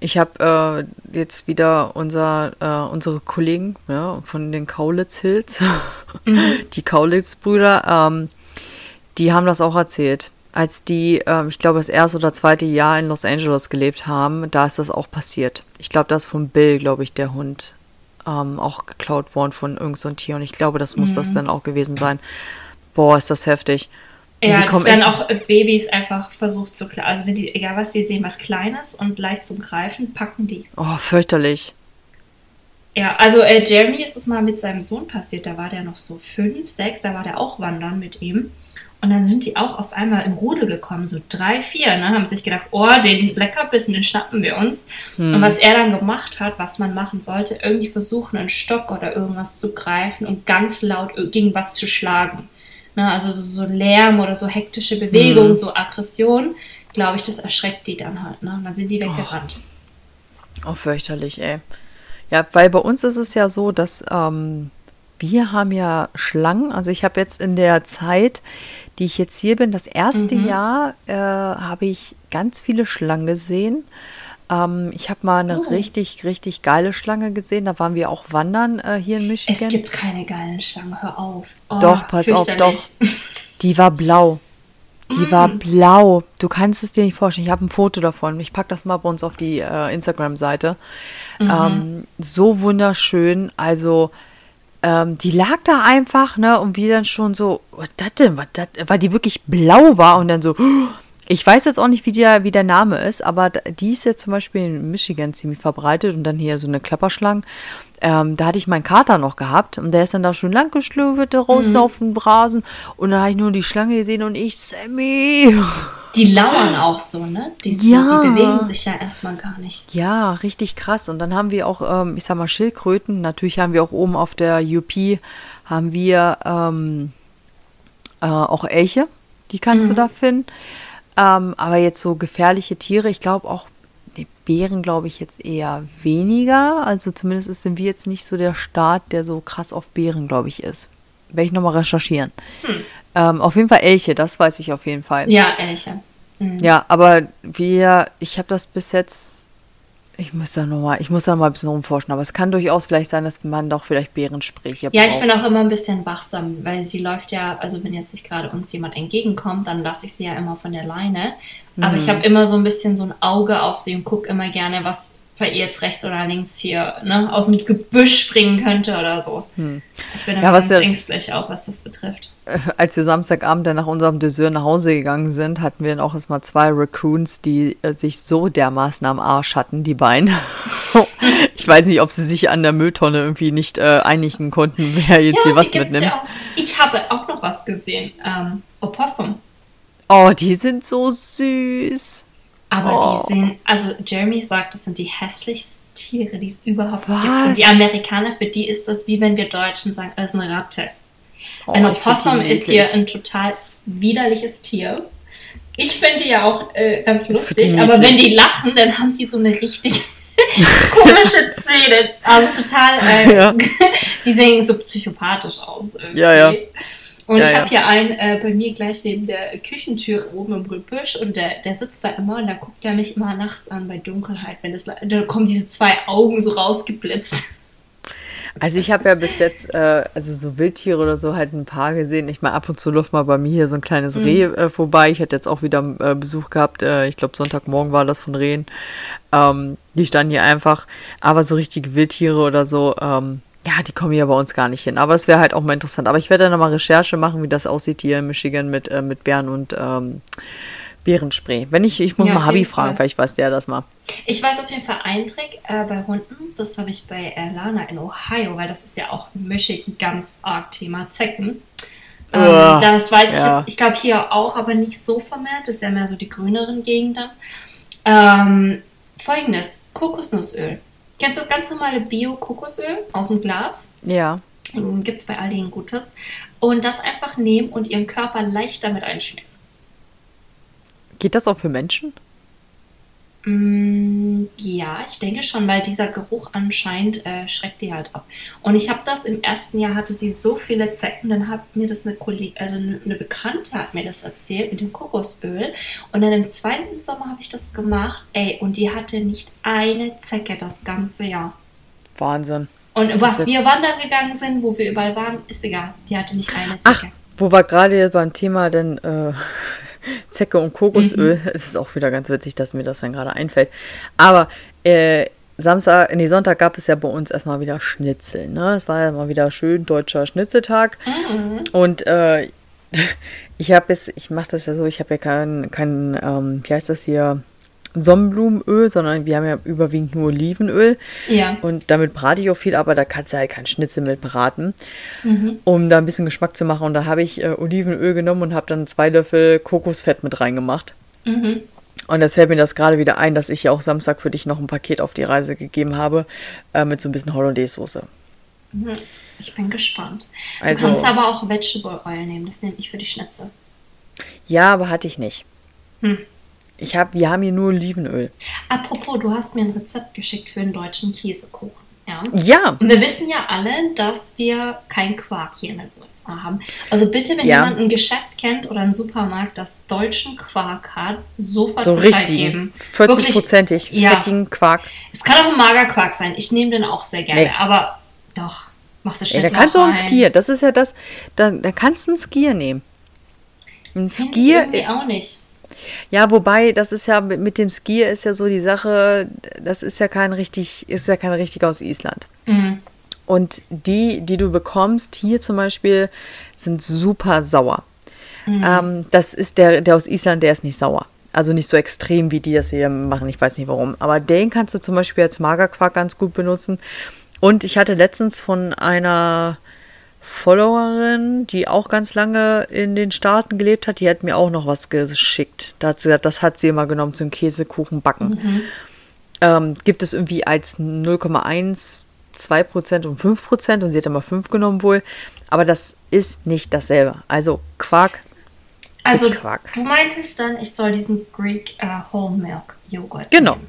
Ich habe äh, jetzt wieder unser, äh, unsere Kollegen ja, von den Kaulitz Hills, die Kaulitz-Brüder, ähm, die haben das auch erzählt. Als die, ähm, ich glaube, das erste oder zweite Jahr in Los Angeles gelebt haben, da ist das auch passiert. Ich glaube, das ist von Bill, glaube ich, der Hund ähm, auch geklaut worden von irgendeinem so Tier. Und ich glaube, das muss das dann auch gewesen sein. Boah, ist das heftig. Und Ja, das werden auch Babys einfach versucht zu kla- Also wenn die, egal was die sehen, was Kleines und leicht zum Greifen, packen die. Oh, fürchterlich. Ja, also äh, Jeremy ist es mal mit seinem Sohn passiert. Da war der noch so fünf, sechs, da war der auch wandern mit ihm. Und dann sind die auch auf einmal im Rudel gekommen, so drei, vier, ne? haben sich gedacht, oh, den Leckerbissen, den schnappen wir uns. Und was er dann gemacht hat, was man machen sollte, irgendwie versuchen, einen Stock oder irgendwas zu greifen und ganz laut gegen was zu schlagen. Ne? Also so, so Lärm oder so hektische Bewegung, so Aggression, glaube ich, das erschreckt die dann halt. Ne? Und dann sind die weggerannt. Oh, fürchterlich, ey. Ja, weil bei uns ist es ja so, dass ähm, wir haben ja Schlangen. Also ich habe jetzt in der Zeit, die ich jetzt hier bin, das erste Jahr äh, habe ich ganz viele Schlangen gesehen. Ähm, ich habe mal eine Oh. richtig, richtig geile Schlange gesehen. Da waren wir auch wandern äh, hier in Es Michigan. gibt keine geilen Schlangen, hör auf. Oh, Doch, pass auf, doch. Die war blau. Die war blau. Du kannst es dir nicht vorstellen. Ich habe ein Foto davon. Ich packe das mal bei uns auf die äh, Instagram-Seite. Ähm, so wunderschön. Also, ähm, die lag da einfach, ne? Und wir dann schon so, was das denn? Was dat? Weil die wirklich blau war und dann so, ich weiß jetzt auch nicht, wie der, wie der Name ist, aber die ist ja zum Beispiel in Michigan ziemlich verbreitet und dann hier so eine Klapperschlange. Ähm, da hatte ich meinen Kater noch gehabt und der ist dann da schon lang geschlüpft draußen auf dem Rasen und dann habe ich nur die Schlange gesehen und ich, Sammy. Die lauern auch so, ne? Die, die- Ja. die bewegen sich ja erstmal gar nicht. Ja, richtig krass. Und dann haben wir auch, ähm, ich sag mal, Schildkröten. Natürlich haben wir auch oben auf der UP haben wir ähm, äh, auch Elche. Die kannst du da finden. Ähm, aber jetzt so gefährliche Tiere, ich glaube auch, nee, Bären glaube ich jetzt eher weniger. Also zumindest sind wir jetzt nicht so der Staat, der so krass auf Bären, glaube ich, ist. Werde ich nochmal recherchieren. Ähm, auf jeden Fall Elche, das weiß ich auf jeden Fall. Ja, Elche. Mhm. Ja, aber wir, ich habe das bis jetzt, ich muss da noch mal, ich muss da noch mal ein bisschen rumforschen, aber es kann durchaus vielleicht sein, dass man doch vielleicht Bärenspräche Ja, ich braucht. bin auch immer ein bisschen wachsam, weil sie läuft ja, also wenn jetzt nicht gerade uns jemand entgegenkommt, dann lasse ich sie ja immer von der Leine. Aber Mhm. ich habe immer so ein bisschen so ein Auge auf sie und gucke immer gerne, was bei ihr jetzt rechts oder links hier ne, aus dem Gebüsch springen könnte oder so. Ich bin Hm. Ja, was ganz ja- ängstlich auch, was das betrifft. Als wir Samstagabend dann nach unserem Dessert nach Hause gegangen sind, hatten wir dann auch erstmal zwei Raccoons, die äh, sich so dermaßen am Arsch hatten, die beiden. ich weiß nicht, ob sie sich an der Mülltonne irgendwie nicht äh, einigen konnten, wer jetzt hier die was mitnimmt. Ja. Ich habe auch noch was gesehen. Ähm, Opossum. Oh, die sind so süß. Aber Oh. die sehen, also Jeremy sagt, das sind die hässlichsten Tiere, die es überhaupt gibt. Was? Und die Amerikaner, für die ist das wie wenn wir Deutschen sagen, es ist eine Ratte. Oh, ein Opossum ist hier ein total widerliches Tier. Ich finde die ja auch äh, ganz lustig, aber wenn die lachen, dann haben die so eine richtig komische Zähne. Also total, äh, Ja. die sehen so psychopathisch aus. Irgendwie. Ja, ja. Und Ja, ich ja. habe hier einen äh, bei mir gleich neben der Küchentür oben im Gebüsch und der, der sitzt da immer und da guckt er mich immer nachts an bei Dunkelheit, wenn es da kommen diese zwei Augen so rausgeblitzt. Also ich habe ja bis jetzt, äh, also so Wildtiere oder so halt ein paar gesehen. Ich meine, ab und zu läuft mal bei mir hier so ein kleines Mhm. Reh äh, vorbei. Ich hatte jetzt auch wieder äh, Besuch gehabt. Äh, ich glaube, Sonntagmorgen war das von Rehen. Ähm, die standen hier einfach. Aber so richtige Wildtiere oder so, ähm, ja, die kommen hier bei uns gar nicht hin. Aber es wäre halt auch mal interessant. Aber ich werde dann nochmal Recherche machen, wie das aussieht hier in Michigan mit, äh, mit Bären und ähm, Bärenspray. Wenn ich, ich muss Ja, mal Habi jeden fragen, Fall. vielleicht weiß der das mal. Ich weiß auf jeden Fall einen Trick äh, bei Hunden. Das habe ich bei äh, Lana in Ohio, weil das ist ja auch Michigan ganz arg Thema Zecken. Ähm, Uah, das weiß ich ja. jetzt, ich glaube hier auch, aber nicht so vermehrt. Das ist ja mehr so die grüneren Gegenden. Ähm, Folgendes: Kokosnussöl. Kennst du das ganz normale Bio-Kokosöl aus dem Glas? Ja. Gibt es bei Aldi ein gutes. Und das einfach nehmen und ihren Körper leicht damit einschmieren. Geht das auch für Menschen? Mm, Ja, ich denke schon, weil dieser Geruch anscheinend äh, schreckt die halt ab. Und ich habe das im ersten Jahr hatte sie so viele Zecken, dann hat mir das eine Kollegin, also eine Bekannte hat mir das erzählt mit dem Kokosöl. Und dann im zweiten Sommer habe ich das gemacht, ey, und die hatte nicht eine Zecke das ganze Jahr. Wahnsinn. Und Das was wir wandern gegangen sind, wo wir überall waren, ist egal. Die hatte nicht eine Ach, Zecke. wo wir gerade jetzt beim Thema denn äh, Zecke und Kokosöl, Mhm. es ist auch wieder ganz witzig, dass mir das dann gerade einfällt. Aber äh, Samstag, nee, Sonntag gab es ja bei uns erstmal wieder Schnitzel. Ne? Es war ja mal wieder schön deutscher Schnitzeltag. Mhm. Und äh, ich habe es, ich mache das ja so, ich habe ja kein, kein ähm, wie heißt das hier, Sonnenblumenöl, sondern wir haben ja überwiegend nur Olivenöl. Ja. Und damit brate ich auch viel, aber da kannst du halt kein Schnitzel mit braten, Mhm. um da ein bisschen Geschmack zu machen. Und da habe ich äh, Olivenöl genommen und habe dann zwei Löffel Kokosfett mit reingemacht. Mhm. Und jetzt fällt mir das gerade wieder ein, dass ich ja auch Samstag für dich noch ein Paket auf die Reise gegeben habe äh, mit so ein bisschen Hollandaise-Soße. Mhm. Ich bin gespannt. Also- du kannst aber auch Vegetable Oil nehmen, das nehme ich für die Schnitzel. Ja, aber hatte ich nicht. Hm. Ich habe, wir haben hier nur Olivenöl. Apropos, du hast mir ein Rezept geschickt für einen deutschen Käsekuchen. Ja. Ja, Und wir wissen ja alle, dass wir kein Quark hier in den USA haben. Also bitte, wenn Ja. jemand ein Geschäft kennt oder einen Supermarkt, das deutschen Quark hat, sofort so Bescheid richtig. geben. 40-prozentig Ja. fettigen Quark. Es kann auch ein Magerquark sein. Ich nehme den auch sehr gerne. Nee. Aber doch, machst du Ja, Schnittlauch da kannst du auch rein. Skier. Das ist ja das, da, da kannst du einen Skier nehmen. Ein Skier, irgendwie auch nicht. Ja, wobei, das ist ja mit, mit dem Skier ist ja so die Sache, das ist ja kein richtig, ist ja kein richtiger aus Island. Mhm. Und die, die du bekommst, hier zum Beispiel, sind super sauer. Ähm, das ist der, der aus Island, der ist nicht sauer. Also nicht so extrem, wie die das hier machen. Ich weiß nicht warum. Aber den kannst du zum Beispiel als Magerquark ganz gut benutzen. Und ich hatte letztens von einer Followerin, die auch ganz lange in den Staaten gelebt hat, die hat mir auch noch was geschickt. Da hat sie gesagt, das hat sie immer genommen zum Käsekuchen backen. Ähm, gibt es irgendwie als 0,1, 2% und 5% und sie hat immer 5 genommen wohl. Aber das ist nicht dasselbe. Also Quark Also, ist Quark. du meintest dann, ich soll diesen Greek äh, Whole Milk Joghurt Genau. nehmen.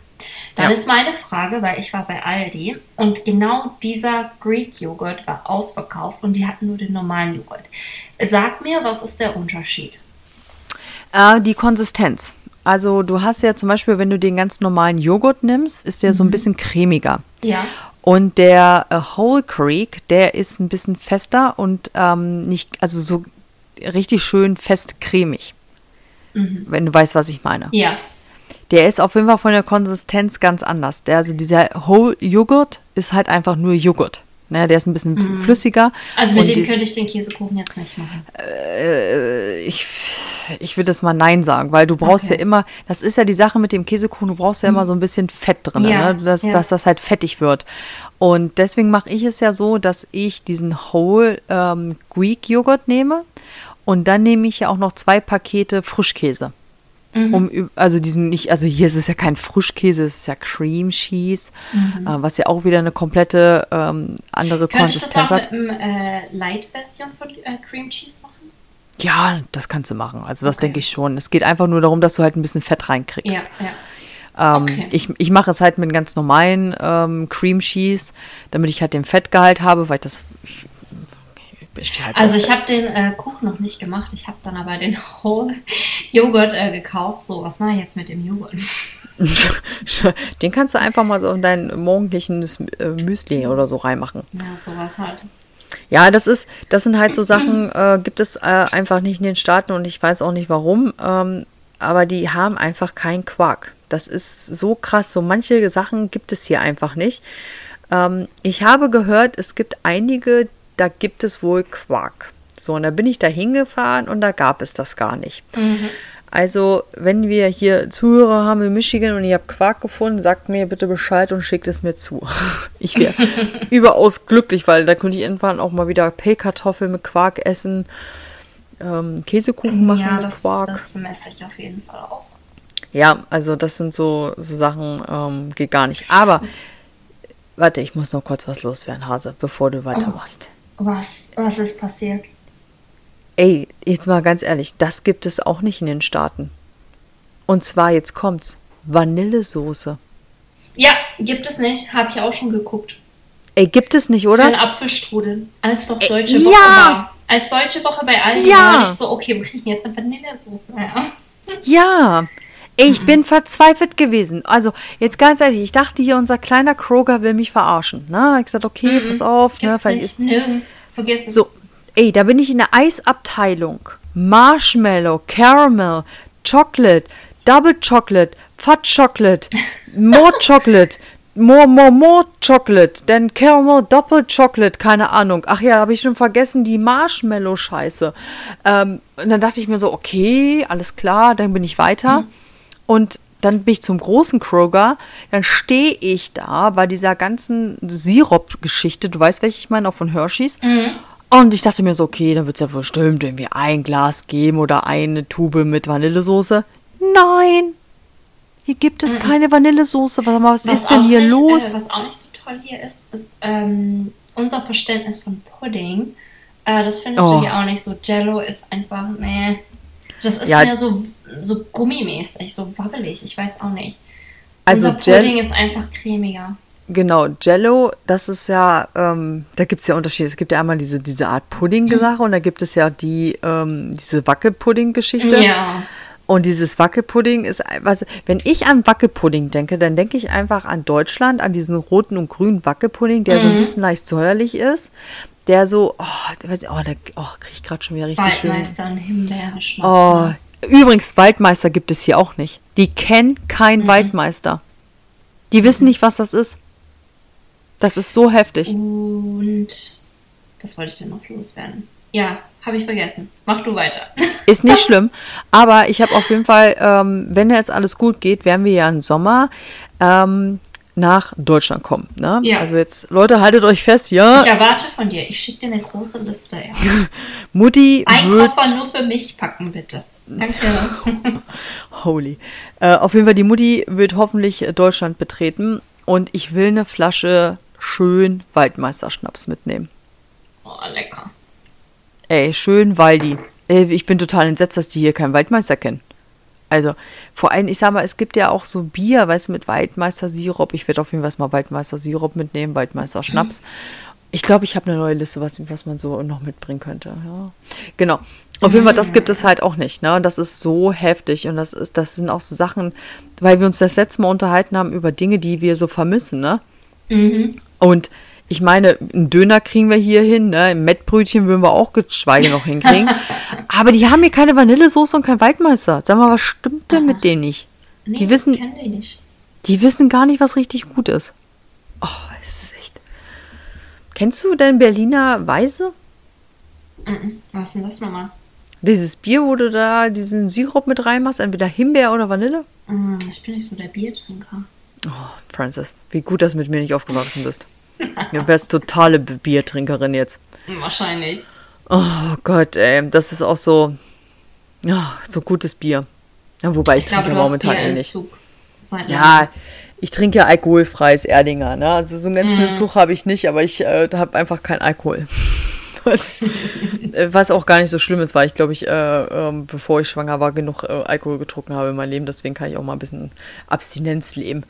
Dann Ja. ist meine Frage, weil ich war bei Aldi und genau dieser Greek Joghurt war ausverkauft und die hatten nur den normalen Joghurt. Sag mir, was ist der Unterschied? Äh, die Konsistenz. Also du hast ja zum Beispiel, wenn du den ganz normalen Joghurt nimmst, ist der so ein bisschen cremiger. Ja. Und der äh, Whole Creek, der ist ein bisschen fester und ähm, nicht, also so richtig schön fest cremig. Wenn du weißt, was ich meine. Ja. Der ist auf jeden Fall von der Konsistenz ganz anders. Der, also dieser Whole Joghurt ist halt einfach nur Joghurt. Ne, der ist ein bisschen flüssiger. Also mit dem die- könnte ich den Käsekuchen jetzt nicht machen. ich, ich würde das mal Nein sagen, weil du brauchst Okay. ja immer, das ist ja die Sache mit dem Käsekuchen, du brauchst ja immer so ein bisschen Fett drin, Ja, ne? dass, ja. dass das halt fettig wird. Und deswegen mache ich es ja so, dass ich diesen Whole ähm, Greek Joghurt nehme und dann nehme ich ja auch noch zwei Pakete Frischkäse. Mhm. Um, also diesen nicht, also hier ist es ja kein Frischkäse, es ist ja Cream Cheese, Mhm. äh, was ja auch wieder eine komplette ähm, andere Könnte ich das Konsistenz auch hat. mit einem äh, Light-Version von äh, Cream Cheese machen? Ja, das kannst du machen. Also das Okay. denke ich schon. Es geht einfach nur darum, dass du halt ein bisschen Fett reinkriegst. Ja, ja. Ähm, okay. Ich, ich mache es halt mit ganz normalen ähm, Cream Cheese, damit ich halt den Fettgehalt habe, weil ich das. Ich, stehe halt Also ich habe den äh, Kuchen noch nicht gemacht. Ich habe dann aber den Whole Joghurt äh, gekauft. So, was mache ich jetzt mit dem Joghurt? Den kannst du einfach mal so in dein morgendliches äh, Müsli oder so reinmachen. Ja, sowas halt. Ja, das ist, das sind halt so Sachen, äh, gibt es äh, einfach nicht in den Staaten und ich weiß auch nicht warum. Ähm, aber die haben einfach keinen Quark. Das ist so krass. So manche Sachen gibt es hier einfach nicht. Ähm, ich habe gehört, es gibt einige, da gibt es wohl Quark. So, und da bin ich da hingefahren und da gab es das gar nicht. Mhm. Also, wenn wir hier Zuhörer haben in Michigan und ihr habt Quark gefunden, sagt mir bitte Bescheid und schickt es mir zu. Ich wäre überaus glücklich, weil da könnte ich irgendwann auch mal wieder Pellkartoffeln mit Quark essen, ähm, Käsekuchen machen Ja, mit das, Quark. das vermesse ich auf jeden Fall auch. Ja, also das sind so, so Sachen, ähm, geht gar nicht. Aber, warte, ich muss noch kurz was loswerden, Hase, bevor du weitermachst. Was, was ist passiert? Ey, jetzt mal ganz ehrlich, das gibt es auch nicht in den Staaten. Und zwar, jetzt kommt's, Vanillesoße. Ja, gibt es nicht. Habe ich auch schon geguckt. Ey, gibt es nicht, Für oder? einen Apfelstrudel. Als doch Deutsche ja! Woche war. Als Deutsche Woche bei allen Ja! war ich so, okay, wir kriegen jetzt eine Vanillesoße. Ja. Ja. Ich bin verzweifelt gewesen. Also, jetzt ganz ehrlich, ich dachte hier, unser kleiner Kroger will mich verarschen. Na, ich gesagt, okay, pass auf, ne, Gibt's vielleicht nicht. ist Nirgends. Vergiss es. So, ey, da bin ich in der Eisabteilung. Marshmallow, Caramel, Chocolate, Double Chocolate, Fudge Chocolate, More Chocolate, More, more, more Chocolate, dann Caramel, Double Chocolate, keine Ahnung. Ach ja, habe ich schon vergessen, die Marshmallow-Scheiße. Ähm, und dann dachte ich mir so, okay, alles klar, dann bin ich weiter. Und dann bin ich zum großen Kroger, dann stehe ich da bei dieser ganzen Sirup-Geschichte, du weißt, welche ich meine, auch von Hershey's. Und ich dachte mir so, okay, dann wird es ja bestimmt irgendwie ein Glas geben oder eine Tube mit Vanillesoße. Nein, hier gibt es keine Vanillesoße. Was, was ist denn hier nicht, los? Äh, was auch nicht so toll hier ist, ist ähm, unser Verständnis von Pudding. Äh, das findest Oh. du hier auch nicht so. Jello ist einfach, nee. Das ist Ja. mehr so, so gummimäßig, so wabbelig. Ich weiß auch nicht. Also unser Jell- Pudding ist einfach cremiger. Genau, Jello, das ist ja, ähm, da gibt es ja Unterschiede. Es gibt ja einmal diese, diese Art Pudding-Sache und da gibt es ja die, ähm, diese Wackelpudding-Geschichte. Ja. Und dieses Wackelpudding ist, was, wenn ich an Wackelpudding denke, dann denke ich einfach an Deutschland, an diesen roten und grünen Wackelpudding, der so ein bisschen leicht säuerlich ist. Der so, oh, der oh, da oh, kriege ich gerade schon wieder richtig schön. Himbeergeschmack. Oh, übrigens, Waldmeister gibt es hier auch nicht. Die kennen keinen Waldmeister. Die wissen nicht, was das ist. Das ist so heftig. Und was wollte ich denn noch loswerden? Ja, habe ich vergessen. Mach du weiter. Ist nicht schlimm. Aber ich habe auf jeden Fall, ähm, wenn jetzt alles gut geht, werden wir ja im Sommer ähm, nach Deutschland kommen. Ne? Ja. Also jetzt, Leute, haltet euch fest, ja. Ich erwarte von dir. Ich schicke dir eine große Liste. Ja. Mutti Ein. Koffer nur für mich packen, bitte. Danke. Holy. Äh, auf jeden Fall, die Mutti wird hoffentlich äh, Deutschland betreten und ich will eine Flasche schön Waldmeisterschnaps mitnehmen. Oh, lecker. Ey, schön Waldi. Ey, ich bin total entsetzt, dass die hier keinen Waldmeister kennen. Also, vor allem, ich sag mal, es gibt ja auch so Bier, weißt du, mit Waldmeister-Sirup. Ich werde auf jeden Fall mal Waldmeister-Sirup mitnehmen, Waldmeister-Schnaps. Ich glaube, ich habe eine neue Liste, was, was man so noch mitbringen könnte. Ja. Genau. Auf jeden Fall, das gibt es halt auch nicht. Ne? Das ist so heftig und das ist, das sind auch so Sachen, weil wir uns das letzte Mal unterhalten haben über Dinge, die wir so vermissen. Ne? Und ich meine, einen Döner kriegen wir hier hin, ne? Ein Mettbrötchen würden wir auch geschweige noch hinkriegen. Aber die haben hier keine Vanillesoße und kein Waldmeister. Sag mal, was stimmt denn mit denen nicht? Nee, Die wissen- kennen die nicht. Die wissen gar nicht, was richtig gut ist. Oh, es ist echt. Kennst du denn Berliner Weise? Mhm. Was ist denn das nochmal? Dieses Bier, wo du da diesen Sirup mit reinmachst, entweder Himbeer oder Vanille? Mm, Ich bin nicht so der Biertrinker. Oh, Francis, wie gut, dass du mit mir nicht aufgewachsen bist. Du wärst totale Biertrinkerin jetzt. Wahrscheinlich. Oh Gott, ey, das ist auch so, ja, so gutes Bier. Ja, wobei ich, Ich glaube, trinke hast momentan eh nicht. Ja, ich trinke ja alkoholfreies Erdinger, ne? Also so einen ganzen Mhm. Entzug habe ich nicht, aber ich äh, habe einfach keinen Alkohol. Was, äh, was auch gar nicht so schlimm ist, weil ich glaube ich, äh, ähm, bevor ich schwanger war, genug äh, Alkohol getrunken habe in meinem Leben. Deswegen kann ich auch mal ein bisschen Abstinenz leben.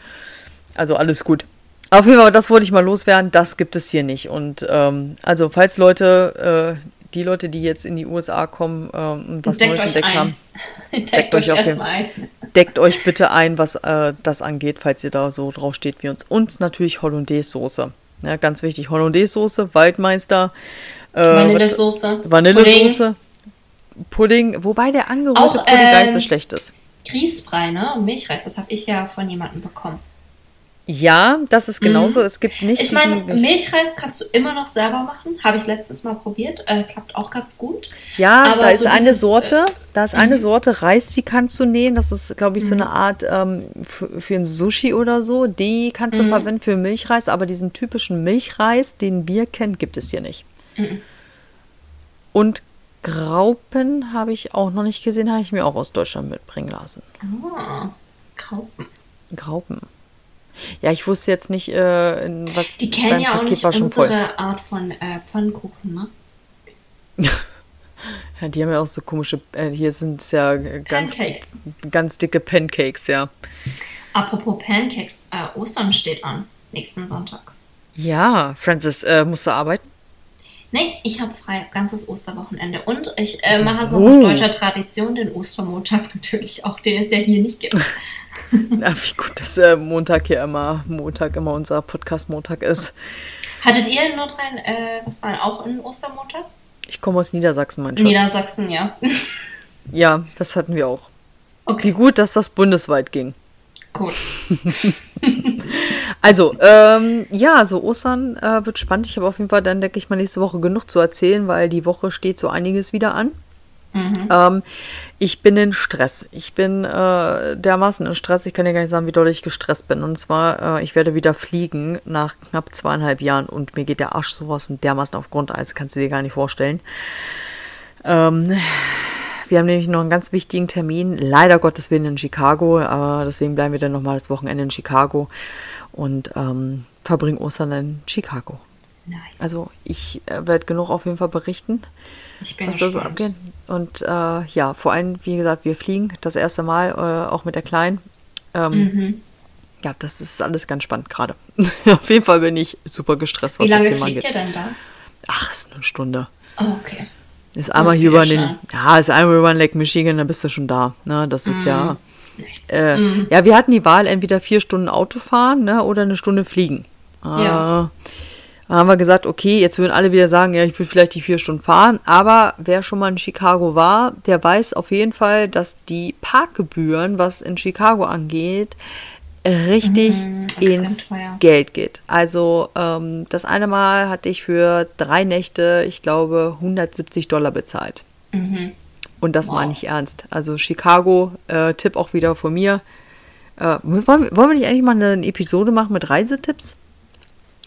Also alles gut. Auf jeden Fall, das wollte ich mal loswerden. Das gibt es hier nicht. Und ähm, also, falls Leute, äh, die Leute, die jetzt in die USA kommen ähm, und was Deckt Neues entdeckt ein. haben, Deckt, Deckt euch euch ein. deckt euch bitte ein, was äh, das angeht, falls ihr da so drauf steht wie uns. Und natürlich Hollandaise-Soße. Ja, ganz wichtig, Hollandaise-Soße, Waldmeister, äh, Vanillesoße. Vanillesoße, Pudding. wobei der angerührte Auch, Pudding gar nicht so ähm, schlecht ist. Grießbrei, ne? Und Milchreis, das habe ich ja von jemandem bekommen. Ja, das ist genauso. Es gibt nicht Mhm. Ich meine, Milchreis kannst du immer noch selber machen. Habe ich letztens mal probiert. Äh, klappt auch ganz gut. Ja, Aber da ist so eine dieses, Sorte, da ist eine mhm. Sorte Reis, die kannst du nehmen. Das ist, glaube ich, so eine Art ähm, für, für ein Sushi oder so. Die kannst Mhm. du verwenden für Milchreis, aber diesen typischen Milchreis, den wir kennen, gibt es hier nicht. Mhm. Und Graupen habe ich auch noch nicht gesehen, habe ich mir auch aus Deutschland mitbringen lassen. Ah, Graupen. Graupen. Ja, ich wusste jetzt nicht, äh, was Die kennen ja auch Paket nicht war schon unsere voll. Art von äh, Pfannkuchen, ne? Ja, die haben ja auch so komische, äh, hier sind es ja ganz, Pancakes. ganz dicke Pancakes, ja. Apropos Pancakes, äh, Ostern steht an. Nächsten Sonntag. Ja, Francis, äh, musst du arbeiten? Nee, ich habe frei, ganzes Osterwochenende. Und ich äh, mache so Oh. nach deutscher Tradition den Ostermontag natürlich auch, den es ja hier nicht gibt. Ja, wie gut, dass äh, Montag hier immer, Montag immer unser Podcast-Montag ist. Hattet ihr in Nordrhein, äh, was war auch in Ostermontag? Ich komme aus Niedersachsen, mein Schatz. Niedersachsen, ja. ja, das hatten wir auch. Wie Okay, gut, dass das bundesweit ging. gut. Also, ähm, ja, so Ostern äh, wird spannend. Ich habe auf jeden Fall dann, denke ich mal, nächste Woche genug zu erzählen, weil die Woche steht so einiges wieder an. Mhm. Ähm, ich bin in Stress. Ich bin äh, dermaßen in Stress. Ich kann dir gar nicht sagen, wie doll ich gestresst bin. Und zwar, äh, ich werde wieder fliegen nach knapp zweieinhalb Jahren und mir geht der Arsch sowas und dermaßen auf Grundeis. Kannst du dir gar nicht vorstellen. Ähm, wir haben nämlich noch einen ganz wichtigen Termin. Leider Gottes Willen in Chicago. Aber deswegen bleiben wir dann nochmal das Wochenende in Chicago und ähm, verbringen Ostern in Chicago. Nice. Also ich äh, werde genug auf jeden Fall berichten Ich bin was da so abgeht. Und äh, ja, vor allem, wie gesagt, wir fliegen das erste Mal, äh, auch mit der Kleinen. Ähm, Mhm. Ja, das ist alles ganz spannend gerade. Auf jeden Fall bin ich super gestresst, was Wie das lange Thema fliegt angeht. ihr denn da? Ach, ist eine Stunde. Oh, okay. Ist einmal Das hier über ja den, ja, ist einmal über den Lake Michigan, dann bist du schon da. Ne, das ist ja, Nichts. Äh, Mhm. ja, wir hatten die Wahl, entweder vier Stunden Auto fahren, ne, oder eine Stunde fliegen. Ja. Äh, Dann haben wir gesagt, okay, jetzt würden alle wieder sagen, ja, ich will vielleicht die vier Stunden fahren. Aber wer schon mal in Chicago war, der weiß auf jeden Fall, dass die Parkgebühren, was in Chicago angeht, richtig Mhm, ins teuer. Geld geht. Also ähm, das eine Mal hatte ich für drei Nächte, ich glaube, 170 Dollar bezahlt. Mhm. Und das Wow. meine ich ernst. Also Chicago, äh, Tipp auch wieder von mir. Äh, wollen, wollen wir nicht eigentlich mal eine Episode machen mit Reisetipps?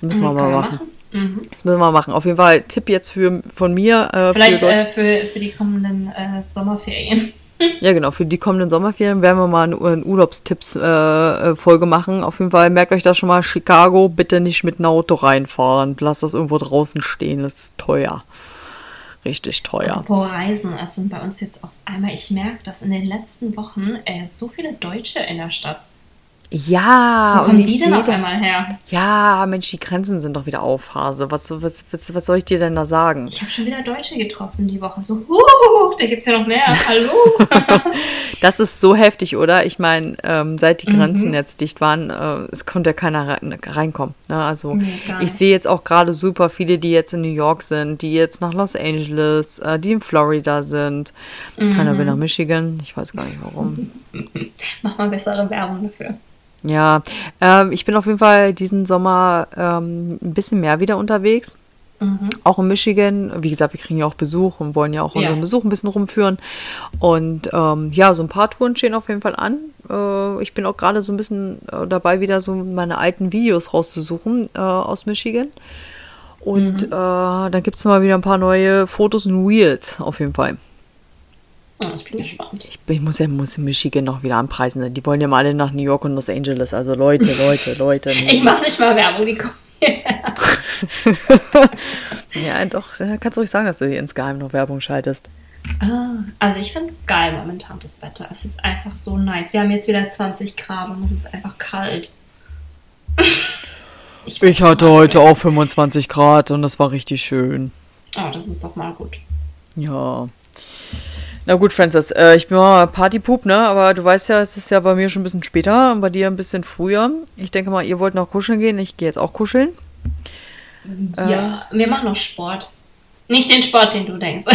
Müssen wir Mhm, mal kann man machen. Mhm. Das müssen wir machen. Auf jeden Fall Tipp jetzt für, von mir. Äh, Vielleicht für äh, für, für die kommenden äh, Sommerferien. ja, genau. Für die kommenden Sommerferien werden wir mal eine, eine Urlaubstipps-Folge machen. Auf jeden Fall merkt euch das schon mal. Chicago, bitte nicht mit einem Auto reinfahren. Lasst das irgendwo draußen stehen. Das ist teuer. Richtig teuer. Apropos Reisen, es sind bei uns jetzt auf einmal, ich merke, dass in den letzten Wochen äh, so viele Deutsche in der Stadt. Ja, Wo kommen und die denn auf das. einmal her? Ja, Mensch, die Grenzen sind doch wieder auf, Hase. Was, was, was, was soll ich dir denn da sagen? Ich habe schon wieder Deutsche getroffen die Woche. So, huh, da gibt's ja noch mehr. Hallo. Das ist so heftig, oder? Ich meine, ähm, seit die Grenzen Mhm. jetzt dicht waren, äh, es konnte ja keiner rein, reinkommen. Ne? Also Nee, ich sehe jetzt auch gerade super viele, die jetzt in New York sind, die jetzt nach Los Angeles, äh, die in Florida sind. Keiner Mhm. will nach Michigan. Ich weiß gar nicht warum. Mach mal bessere Werbung dafür. Ja, ähm, ich bin auf jeden Fall diesen Sommer ähm, ein bisschen mehr wieder unterwegs. Mhm. Auch in Michigan. Wie gesagt, wir kriegen ja auch Besuch und wollen ja auch unseren Ja. Besuch ein bisschen rumführen. Und ähm, ja, so ein paar Touren stehen auf jeden Fall an. Äh, ich bin auch gerade so ein bisschen äh, dabei, wieder so meine alten Videos rauszusuchen äh, aus Michigan. Und Mhm. äh, dann gibt es mal wieder ein paar neue Fotos und Reels auf jeden Fall. Oh, ich bin gespannt. Ich, ich muss ja muss Michigan noch wieder anpreisen. Die wollen ja mal alle nach New York und Los Angeles. Also Leute, Leute, Leute. Ich mache nicht mal Werbung, die kommen ja, doch. Kannst du ruhig sagen, dass du hier insgeheim noch Werbung schaltest. Ah, also ich finde es geil momentan, das Wetter. Es ist einfach so nice. Wir haben jetzt wieder 20 Grad und es ist einfach kalt. Ich hatte heute auch 25 Grad und das war richtig schön. Oh, das ist doch mal gut. Ja. Na gut, Francis, äh, ich bin mal Partypup, ne? Aber du weißt ja, es ist ja bei mir schon ein bisschen später und bei dir ein bisschen früher. Ich denke mal, ihr wollt noch kuscheln gehen. Ich gehe jetzt auch kuscheln. Ja, wir machen noch Sport. Nicht den Sport, den du denkst.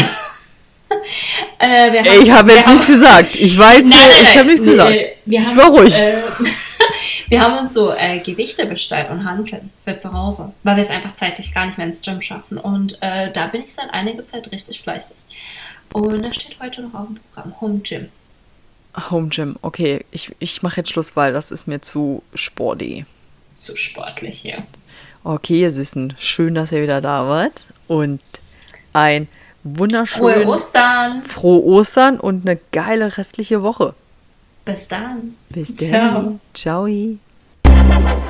äh, Ey, ich habe jetzt nichts haben- gesagt. Ich war jetzt Nein, hier, nein, ich habe nichts gesagt. äh, wir ich haben, war ruhig. Äh, wir haben uns so äh, Gewichte bestellt und Hanteln für zu Hause, weil wir es einfach zeitlich gar nicht mehr ins Gym schaffen. Und äh, da bin ich seit einiger Zeit richtig fleißig. Und da steht heute noch auf dem Programm Home Gym. Home Gym. Okay, ich, ich mache jetzt Schluss, weil das ist mir zu sporty. Zu sportlich hier. Okay, ihr Süßen, schön, dass ihr wieder da wart. Und ein Frohe wunderschönes Ostern! frohe Ostern und eine geile restliche Woche. Bis dann! Bis Ciao. dann. Ciao.